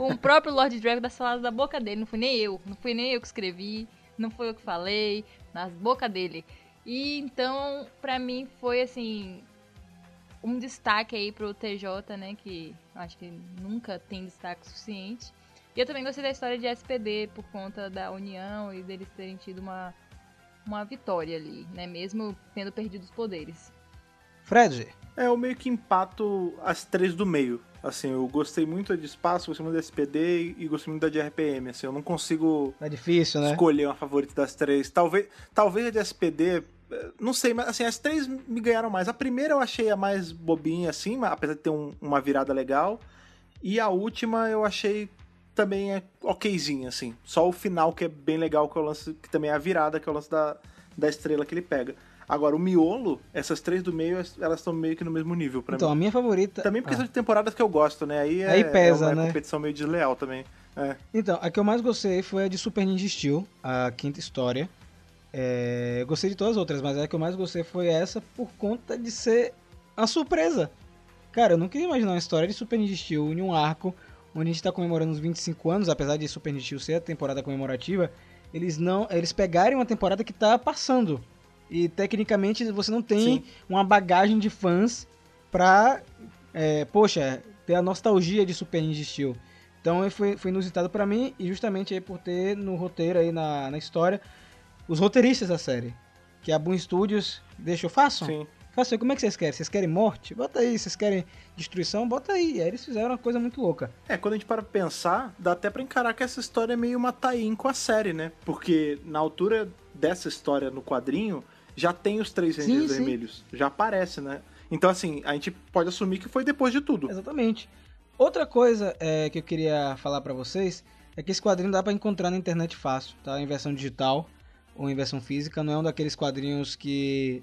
o próprio Lord Dragon das palavras da boca dele, não fui nem eu, não fui nem eu que escrevi, não foi eu que falei, nas boca dele. E então, pra mim foi assim um destaque aí pro TJ, né, que eu acho que nunca tem destaque suficiente. E eu também gostei da história de SPD por conta da união e deles terem tido uma uma vitória ali, né? Mesmo tendo perdido os poderes. Fred, É, eu meio que empato as três do meio. Assim, eu gostei muito de espaço, gostei muito da SPD e gostei muito da de RPM. Assim, eu não consigo tá difícil, né? escolher uma favorita das três. Talvez, talvez a de SPD, eh, não sei, mas assim, as três me ganharam mais. A primeira eu achei a mais bobinha, assim, apesar de ter um- uma virada legal. E a última eu achei também é okzinha, assim. Só o final que é bem legal, que é o lance, que também é a virada, que é o lance da, da estrela que ele pega. Agora, o miolo, essas três do meio, elas estão meio que no mesmo nível pra Então, mim. a minha favorita. Também por questão Ah, de temporadas que eu gosto, né? Aí, é, Aí pesa, é uma né? competição meio desleal também. É. Então, a que eu mais gostei foi a de Super Ninja Steel, a quinta história. É, eu gostei de todas as outras, mas a que eu mais gostei foi essa por conta de ser uma surpresa. Cara, eu não queria imaginar uma história de Super Ninja Steel em um arco onde a gente tá comemorando os 25 anos, apesar de Super Steel ser a temporada comemorativa, eles não, eles pegarem uma temporada que tá passando. E tecnicamente você não tem Sim. uma bagagem de fãs pra, é, poxa, ter a nostalgia de Super Ninja Steel. Então foi, foi inusitado pra mim e justamente aí por ter no roteiro aí na, na história os roteiristas da série. Que a Boom Studios deixou, façam. Sim. Façam aí, como é que vocês querem? Vocês querem morte? Bota aí. Vocês querem destruição? Bota aí. E aí eles fizeram uma coisa muito louca. É, quando a gente para pensar, dá até pra encarar que essa história é meio uma tie-in com a série, né? Porque na altura dessa história no quadrinho, já tem os três Rangers sim. vermelhos. Já aparece, né? Então, assim, a gente pode assumir que foi depois de tudo. Exatamente. Outra coisa é, que eu queria falar pra vocês é que esse quadrinho dá pra encontrar na internet fácil, tá? Em versão digital ou em versão física. Não é um daqueles quadrinhos que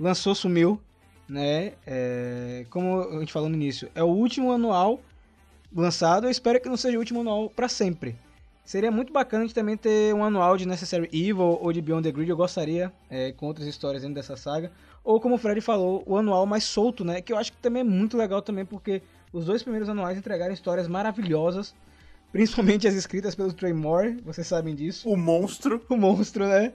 lançou, sumiu, né? É, como a gente falou no início, é o último anual lançado. Eu espero que não seja o último anual pra sempre. Seria muito bacana a gente também ter um anual de Necessary Evil ou de Beyond the Grid. Eu gostaria, é, com outras histórias dentro dessa saga. Ou como o Fred falou, o anual mais solto, né? Que eu acho que também é muito legal também, porque os dois primeiros anuais entregaram histórias maravilhosas. Principalmente as escritas pelo Trey Moore, vocês sabem disso. O monstro. O monstro, né?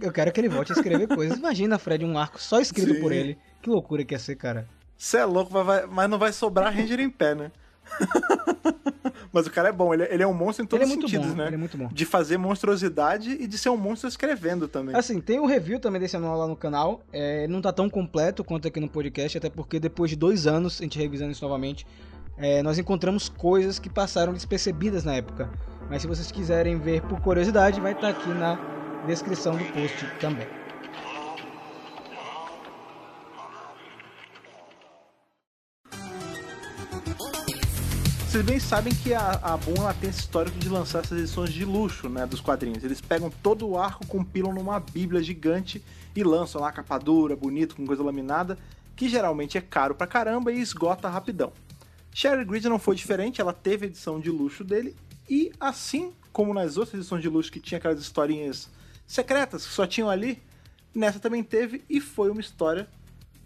Eu quero que ele volte a escrever coisas. Imagina, Fred, um arco só escrito Sim. por ele. Que loucura que ia ser, cara. Você é louco, mas não vai sobrar Ranger em pé, né? mas o cara é bom, ele, é- ele é um monstro em Ele todos é os muito sentidos, bom, né? ele é muito bom. De fazer monstruosidade e de ser um monstro escrevendo também. Assim, tem um review também desse anual lá no canal. É, não tá tão completo quanto aqui no podcast, até porque depois de dois anos, a gente revisando isso novamente, é, nós encontramos coisas que passaram despercebidas na época. Mas se vocês quiserem ver por curiosidade, vai estar aqui na descrição do post também. Vocês bem sabem que a, a Boom ela tem esse histórico de lançar essas edições de luxo, né, dos quadrinhos. Eles pegam todo o arco, compilam numa bíblia gigante e lançam lá capa dura, bonito, com coisa laminada, que geralmente é caro pra caramba e esgota rapidão. Sherry Grid não foi diferente, ela teve a edição de luxo dele e assim como nas outras edições de luxo que tinha aquelas historinhas secretas que só tinham ali, nessa também teve e foi uma história,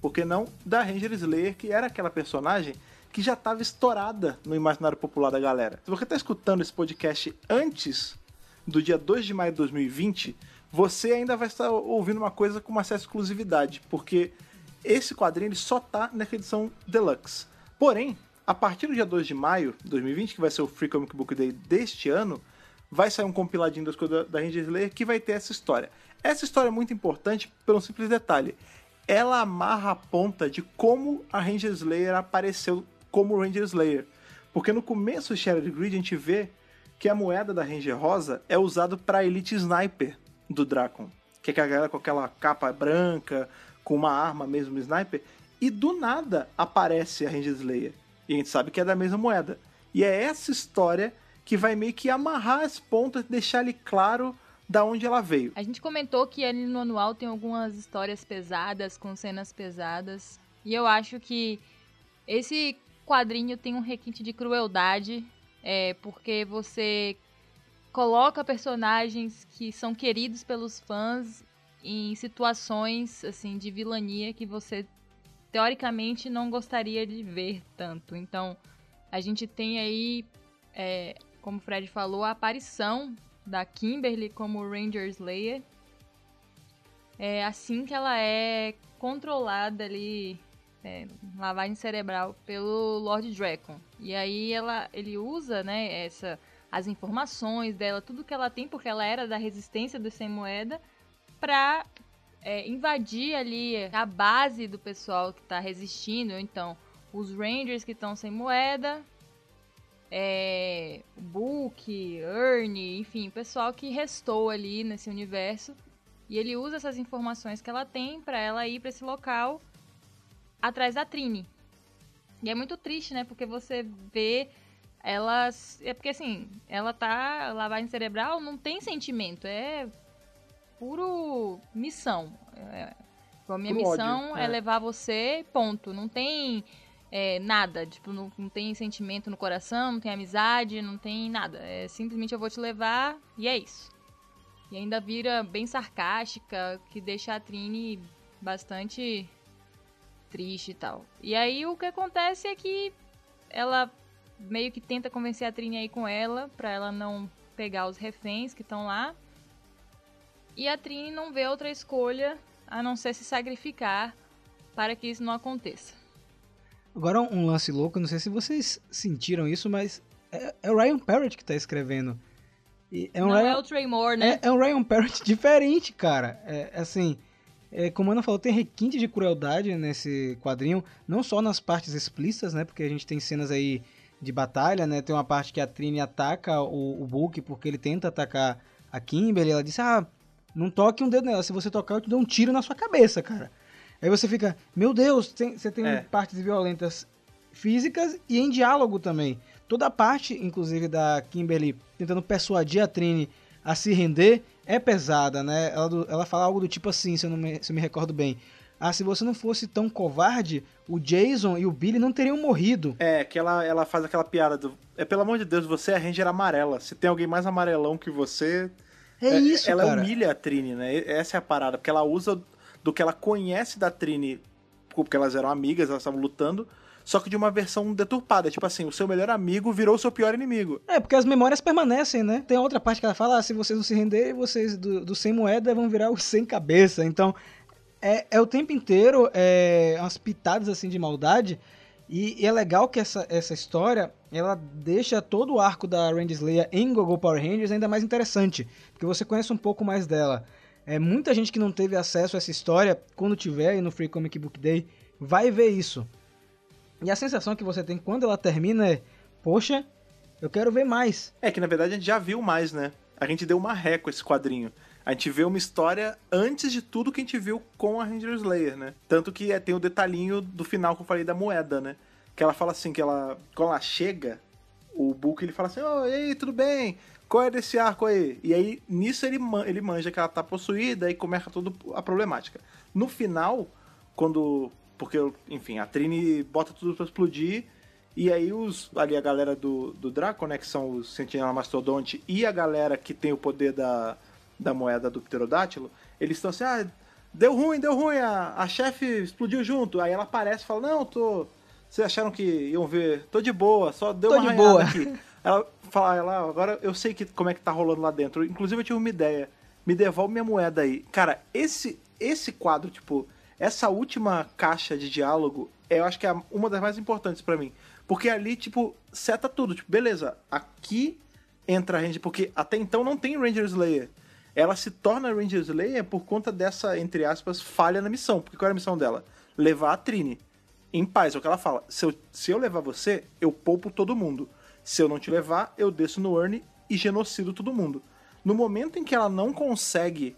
por que não, da Ranger Slayer, que era aquela personagem que já estava estourada no imaginário popular da galera. Se você está escutando esse podcast antes do dia 2 de maio de 2020, você ainda vai estar ouvindo uma coisa com uma certa exclusividade, porque esse quadrinho ele só tá na edição Deluxe. Porém, a partir do dia 2 de maio de 2020, que vai ser o Free Comic Book Day deste ano, vai sair um compiladinho das coisas da Ranger Slayer que vai ter essa história. Essa história é muito importante pelo simples detalhe. Ela amarra a ponta de como a Ranger Slayer apareceu como Ranger Slayer. Porque no começo do Shattered Grid a gente vê que a moeda da Ranger Rosa é usada para Elite Sniper do Dracon. Que é aquela galera com aquela capa branca, com uma arma mesmo sniper. E do nada aparece a Ranger Slayer. E a gente sabe que é da mesma moeda. E é essa história que vai meio que amarrar as pontas, deixar ali claro da onde ela veio. A gente comentou que ali no anual tem algumas histórias pesadas, com cenas pesadas. E eu acho que esse quadrinho tem um requinte de crueldade, é, porque você coloca personagens que são queridos pelos fãs em situações assim de vilania que você teoricamente não gostaria de ver tanto. Então, a gente tem aí, é, como o Fred falou, a aparição da Kimberly como Ranger Slayer. É assim que ela é controlada ali, é, lavagem cerebral pelo Lord Dragon. E aí ela, ele usa, né, essa, as informações dela, tudo que ela tem, porque ela era da resistência do Sem Moeda, pra é, invadir ali a base do pessoal que tá resistindo. Então, os Rangers que estão sem moeda, é, Book, Ernie, enfim, o pessoal que restou ali nesse universo. E ele usa essas informações que ela tem pra ela ir pra esse local atrás da Trini. E é muito triste, né? Porque você vê elas. É porque assim, ela tá. Lavagem cerebral não tem sentimento, é puro missão. É, a minha Puro ódio, missão é. é. levar você, ponto. Não tem é, nada, tipo, não, não tem sentimento no coração, não tem amizade, não tem nada. É simplesmente eu vou te levar e é isso. E ainda vira bem sarcástica, que deixa a Trini bastante triste e tal. E aí o que acontece é que ela meio que tenta convencer a Trini aí com ela, pra ela não pegar os reféns que estão lá. E a Trini não vê outra escolha a não ser se sacrificar para que isso não aconteça. Agora um lance louco, não sei se vocês sentiram isso, mas é, é o Ryan Parrott que tá escrevendo. E é um não Ryan, é o Tremor, né? É, é um Ryan Parrott diferente, cara. É, assim, é, como a Ana falou, tem requinte de crueldade nesse quadrinho, não só nas partes explícitas, né? Porque a gente tem cenas aí de batalha, né? Tem uma parte que a Trini ataca o, o Book porque ele tenta atacar a Kimberly. Ela disse, ah, não toque um dedo nela, se você tocar eu te dou um tiro na sua cabeça, cara. Aí você fica, meu Deus, tem- você tem É. partes violentas físicas e em diálogo também. Toda a parte, inclusive, da Kimberly tentando persuadir a Trini a se render é pesada, né? Ela, ela fala algo do tipo assim, se eu, não me, se eu me recordo bem. Ah, se você não fosse tão covarde, o Jason e o Billy não teriam morrido. É, que ela, ela faz aquela piada do. É, pelo amor de Deus, você é a Ranger amarela. Se tem alguém mais amarelão que você. É, isso, Ela cara. humilha a Trini, né? Essa é a parada, porque ela usa do que ela conhece da Trini, porque elas eram amigas, elas estavam lutando, só que de uma versão deturpada. Tipo assim, o seu melhor amigo virou o seu pior inimigo. É, porque as memórias permanecem, né? Tem outra parte que ela fala, ah, se vocês não se renderem, vocês do, do sem moeda vão virar os sem cabeça. Então, é, é o tempo inteiro é, umas pitadas assim de maldade. E, e é legal que essa, essa história, ela deixa todo o arco da Ranger Slayer em Gogo Power Rangers ainda mais interessante. Porque você conhece um pouco mais dela. É, muita gente que não teve acesso a essa história, quando tiver aí no Free Comic Book Day, vai ver isso. E a sensação que você tem quando ela termina é, poxa, eu quero ver mais. É que na verdade a gente já viu mais, né? A gente deu uma ré com esse quadrinho. A gente vê uma história antes de tudo que a gente viu com a Ranger Slayer, né? Tanto que é, tem o detalhinho do final que eu falei da moeda, né? Que ela fala assim, que ela. Quando ela chega, o Book ele fala assim, ô, e aí, tudo bem? Qual é desse arco aí? E aí, nisso ele, man- ele manja que ela tá possuída e começa toda a problemática. No final, quando. Porque, enfim, a Trini bota tudo pra explodir. E aí os ali a galera do, do Draco, né, que são os Sentinela Mastodonte e a galera que tem o poder da, da moeda do Pterodátilo, eles estão assim, ah, deu ruim, deu ruim, a, a chefe explodiu junto. Aí ela aparece e fala, não, tô... Vocês acharam que iam ver? Tô de boa, só deu Tô uma de boa." aqui. Ela fala, ela, agora eu sei que, como é que tá rolando lá dentro. Inclusive eu tive uma ideia. Me devolve minha moeda aí. Cara, esse, esse quadro, tipo, essa última caixa de diálogo, eu acho que é uma das mais importantes pra mim. Porque ali, tipo, seta tudo. Tipo, beleza, aqui entra a Ranger, porque até então não tem Ranger Slayer. Ela se torna Ranger Slayer por conta dessa, entre aspas, falha na missão. Porque qual era a missão dela? Levar a Trini em paz. É o que ela fala. Se eu, se eu levar você, eu poupo todo mundo. Se eu não te levar, eu desço no Ernie e genocido todo mundo. No momento em que ela não consegue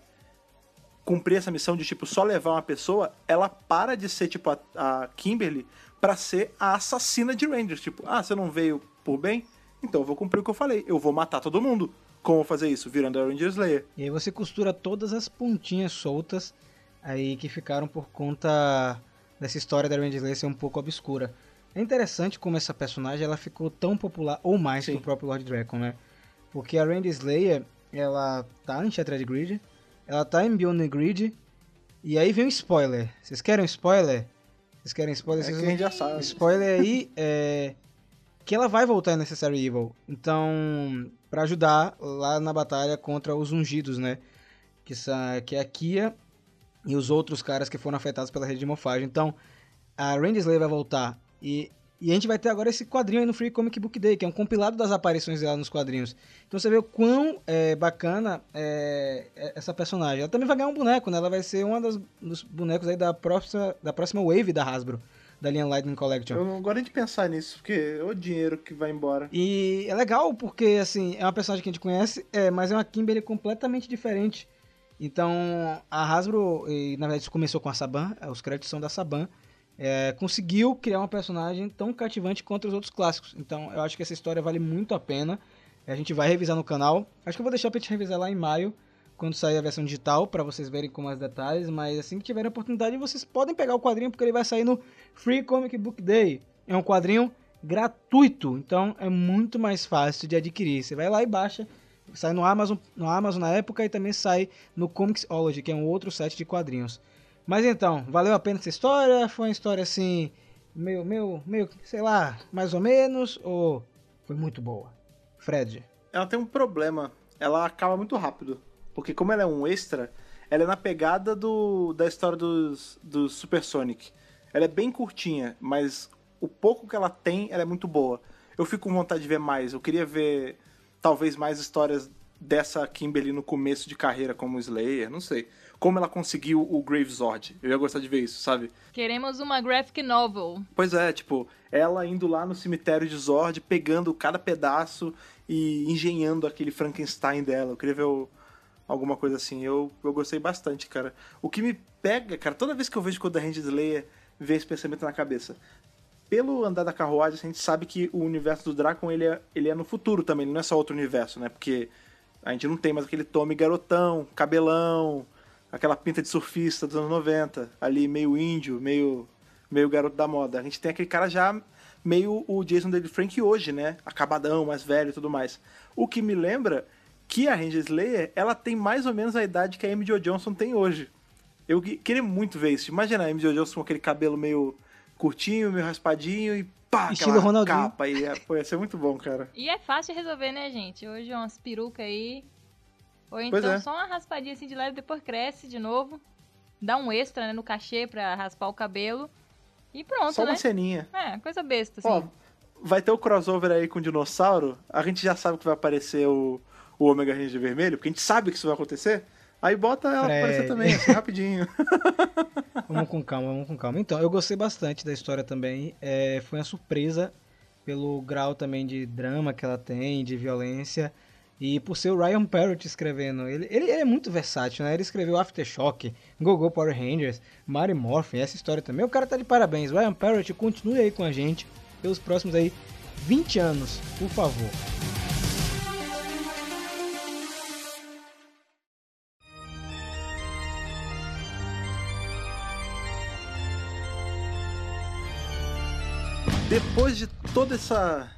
cumprir essa missão de, tipo, só levar uma pessoa, ela para de ser, tipo, a, a Kimberly pra ser a assassina de Rangers. Tipo, ah, você não veio por bem? Então eu vou cumprir o que eu falei. Eu vou matar todo mundo. Como fazer isso? Virando a Ranger Slayer. E aí você costura todas as pontinhas soltas aí que ficaram por conta dessa história da Ranger Slayer ser um pouco obscura. É interessante como essa personagem ela ficou tão popular, ou mais, Sim. que o próprio Lord Dragon, né? Porque a Randy Slayer, ela tá em Shattered Grid, ela tá em Beyond the Grid, e aí vem um spoiler. Vocês querem um spoiler? Vocês querem spoiler? É Vocês que gente já sabe. Spoiler aí é que ela vai voltar em Necessary Evil. Então, pra ajudar lá na batalha contra os ungidos, né? Que, sa- que é a Kia e os outros caras que foram afetados pela rede de mofagem. Então, a Randy Slayer vai voltar e, e a gente vai ter agora esse quadrinho aí no Free Comic Book Day, que é um compilado das aparições dela nos quadrinhos. Então você vê o quão é, bacana é, é essa personagem. Ela também vai ganhar um boneco, né? Ela vai ser um dos, dos bonecos aí da próxima, da próxima wave da Hasbro, da linha Lightning Collection. Eu não gosto de pensar nisso, porque é o dinheiro que vai embora. E é legal porque, assim, é uma personagem que a gente conhece, é, mas é uma Kimberly completamente diferente. Então, a Hasbro, e, na verdade isso começou com a Saban, é, os créditos são da Saban, é, conseguiu criar uma personagem tão cativante quanto os outros clássicos. Então, eu acho que essa história vale muito a pena. A gente vai revisar no canal. Acho que eu vou deixar pra gente revisar lá em maio, quando sair a versão digital, pra vocês verem com mais detalhes. Mas assim que tiverem a oportunidade, vocês podem pegar o quadrinho, porque ele vai sair no Free Comic Book Day. É um quadrinho gratuito, então é muito mais fácil de adquirir. Você vai lá e baixa. Sai no Amazon, no Amazon na época e também sai no Comicsology, que é um outro site de quadrinhos. Mas então, valeu a pena essa história? Foi uma história assim, meio, meio, meio, sei lá, mais ou menos? Ou foi muito boa? Fred. Ela tem um problema. Ela acaba muito rápido. Porque como ela é um extra, ela é na pegada do, da história dos, do Super Sonic. Ela é bem curtinha, mas o pouco que ela tem, ela é muito boa. Eu fico com vontade de ver mais. Eu queria ver, talvez, mais histórias dessa Kimberly no começo de carreira como Slayer, não sei. Como ela conseguiu o Gravesord. Eu ia gostar de ver isso, sabe? Queremos uma graphic novel. Pois é, tipo, ela indo lá no cemitério de Zord, pegando cada pedaço e engenhando aquele Frankenstein dela. Eu queria ver o- alguma coisa assim. Eu, eu gostei bastante, cara. O que me pega, cara, toda vez que eu vejo quando a Range Slayer vem esse pensamento na cabeça. Pelo andar da carruagem, a gente sabe que o universo do Drácon, ele é, ele é no futuro também, não é só outro universo, né? Porque a gente não tem mais aquele Tommy garotão, cabelão, aquela pinta de surfista dos anos 90, ali meio índio, meio meio garoto da moda. A gente tem aquele cara já meio o Jason David Frank hoje, né? Acabadão, mais velho e tudo mais. O que me lembra que a Ranger Slayer, ela tem mais ou menos a idade que a Amy Jo Johnson tem hoje. Eu que- queria muito ver isso. Imagina a Amy Jo Johnson com aquele cabelo meio curtinho, meio raspadinho e pá, Estilo aquela Ronaldinho. capa. E, é, pô, ia ser muito bom, cara. E é fácil de resolver, né, gente? Hoje umas perucas aí. Ou Pois então é. só uma raspadinha assim de leve, depois cresce de novo. Dá um extra né, no cachê pra raspar o cabelo. E pronto, Só né? uma ceninha. É, coisa besta, assim. Ó, vai ter o crossover aí com o dinossauro. A gente já sabe que vai aparecer o, o Omega Ranger vermelho, porque a gente sabe que isso vai acontecer. Aí bota ela Fred. aparecer também, assim, rapidinho. Vamos com calma, vamos com calma. Então, eu gostei bastante da história também. É, foi uma surpresa pelo grau também de drama que ela tem, de violência. E por ser o Ryan Parrott escrevendo. Ele, ele, ele é muito versátil, né? Ele escreveu Aftershock, Go-Go Power Rangers, Mary Morphin, essa história também. O cara tá de parabéns. Ryan Parrott, continue aí com a gente pelos próximos aí 20 anos, por favor. Depois de todo essa,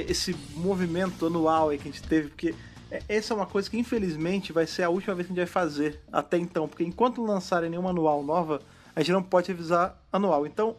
esse movimento anual aí que a gente teve, porque é- essa é uma coisa que infelizmente vai ser a última vez que a gente vai fazer até então, porque enquanto não lançarem nenhuma anual nova, a gente não pode revisar anual. Então,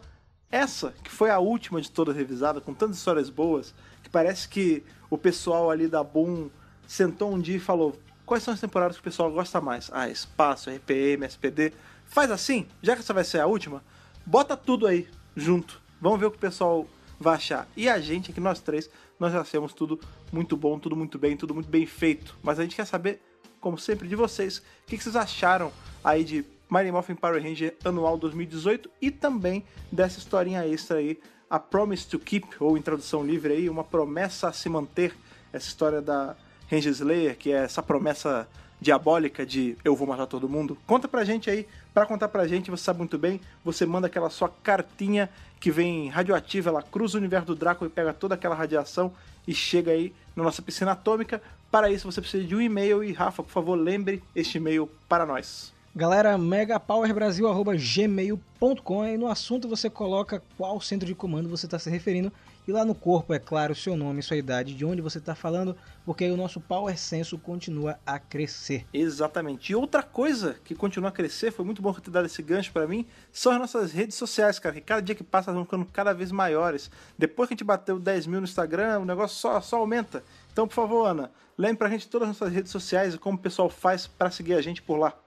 essa, que foi a última de todas revisada, com tantas histórias boas, que parece que o pessoal ali da Boom sentou um dia e falou: quais são as temporadas que o pessoal gosta mais? Ah, espaço, RPM, SPD. Faz assim, já que essa vai ser a última, bota tudo aí junto. Vamos ver o que o pessoal vai achar. E a gente, aqui nós três, nós já achamos tudo muito bom, tudo muito bem, tudo muito bem feito. Mas a gente quer saber, como sempre, de vocês, o que que vocês acharam aí de Mighty Morphin Power Ranger Anual 2018 e também dessa historinha extra aí, a Promise to Keep, ou em tradução livre aí, uma promessa a se manter, essa história da Ranger Slayer, que é essa promessa diabólica de eu vou matar todo mundo. Conta pra gente aí, pra contar pra gente, você sabe muito bem, você manda aquela sua cartinha que vem radioativa, ela cruza o universo do Draco e pega toda aquela radiação e chega aí na nossa piscina atômica. Para isso você precisa de um e-mail e Rafa, por favor, lembre este e-mail para nós. Galera, megapowerbrasil.gmail.com e no assunto você coloca qual centro de comando você está se referindo e lá no corpo, é claro, seu nome, sua idade, de onde você está falando, porque aí o nosso Power Senso continua a crescer. Exatamente. E outra coisa que continua a crescer, foi muito bom ter dado esse gancho pra mim, são as nossas redes sociais, cara, que cada dia que passa elas vão ficando cada vez maiores. Depois que a gente bateu 10 mil no Instagram, o negócio só, só aumenta. Então, por favor, Ana, lembre pra gente todas as nossas redes sociais e como o pessoal faz pra seguir a gente por lá.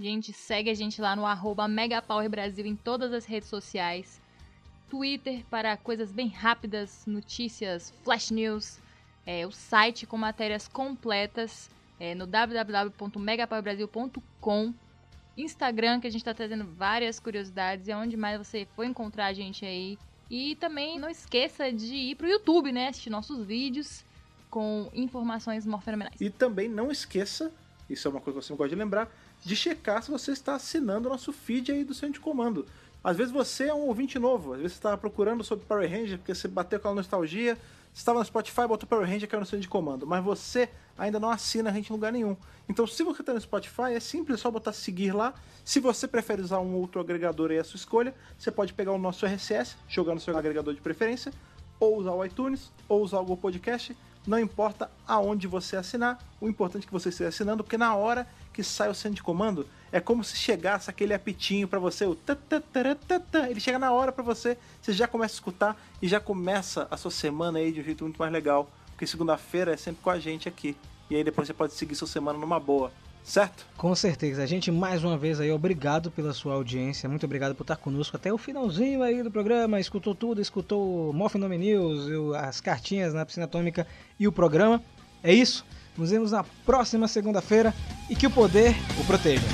Gente, segue a gente lá no arroba Megapower Brasil em todas as redes sociais. Twitter para coisas bem rápidas, notícias, flash news. É, o site com matérias completas é, no www.megapowerbrasil.com. Instagram, que a gente está trazendo várias curiosidades, é onde mais você for encontrar a gente aí. E também não esqueça de ir pro YouTube, né? Assistir nossos vídeos com informações morfenomenais. E também não esqueça, isso é uma coisa que sempre gosto de lembrar, de checar se você está assinando o nosso feed aí do centro de comando. Às vezes você é um ouvinte novo, às vezes você está procurando sobre Power Ranger porque você bateu aquela nostalgia, estava no Spotify, botou Power Ranger, caiu no centro de comando, mas você ainda não assina a gente em lugar nenhum. Então, se você está no Spotify, é simples, é só botar seguir lá. Se você prefere usar um outro agregador aí, é sua escolha, você pode pegar o nosso RSS, jogar no seu agregador de preferência, ou usar o iTunes, ou usar o Google Podcast, não importa aonde você assinar, o importante é que você esteja assinando, porque na hora que sai o centro de comando, é como se chegasse aquele apitinho pra você, o ele chega na hora pra você, você já começa a escutar e já começa a sua semana aí de um jeito muito mais legal, porque segunda-feira é sempre com a gente aqui. E aí depois você pode seguir sua semana numa boa, certo? Com certeza. A gente, mais uma vez aí, obrigado pela sua audiência. Muito obrigado por estar conosco até o finalzinho aí do programa. Escutou tudo, escutou o Morphinome News, as cartinhas na piscina atômica e o programa. É isso. Nos vemos na próxima segunda-feira e que o poder o proteja.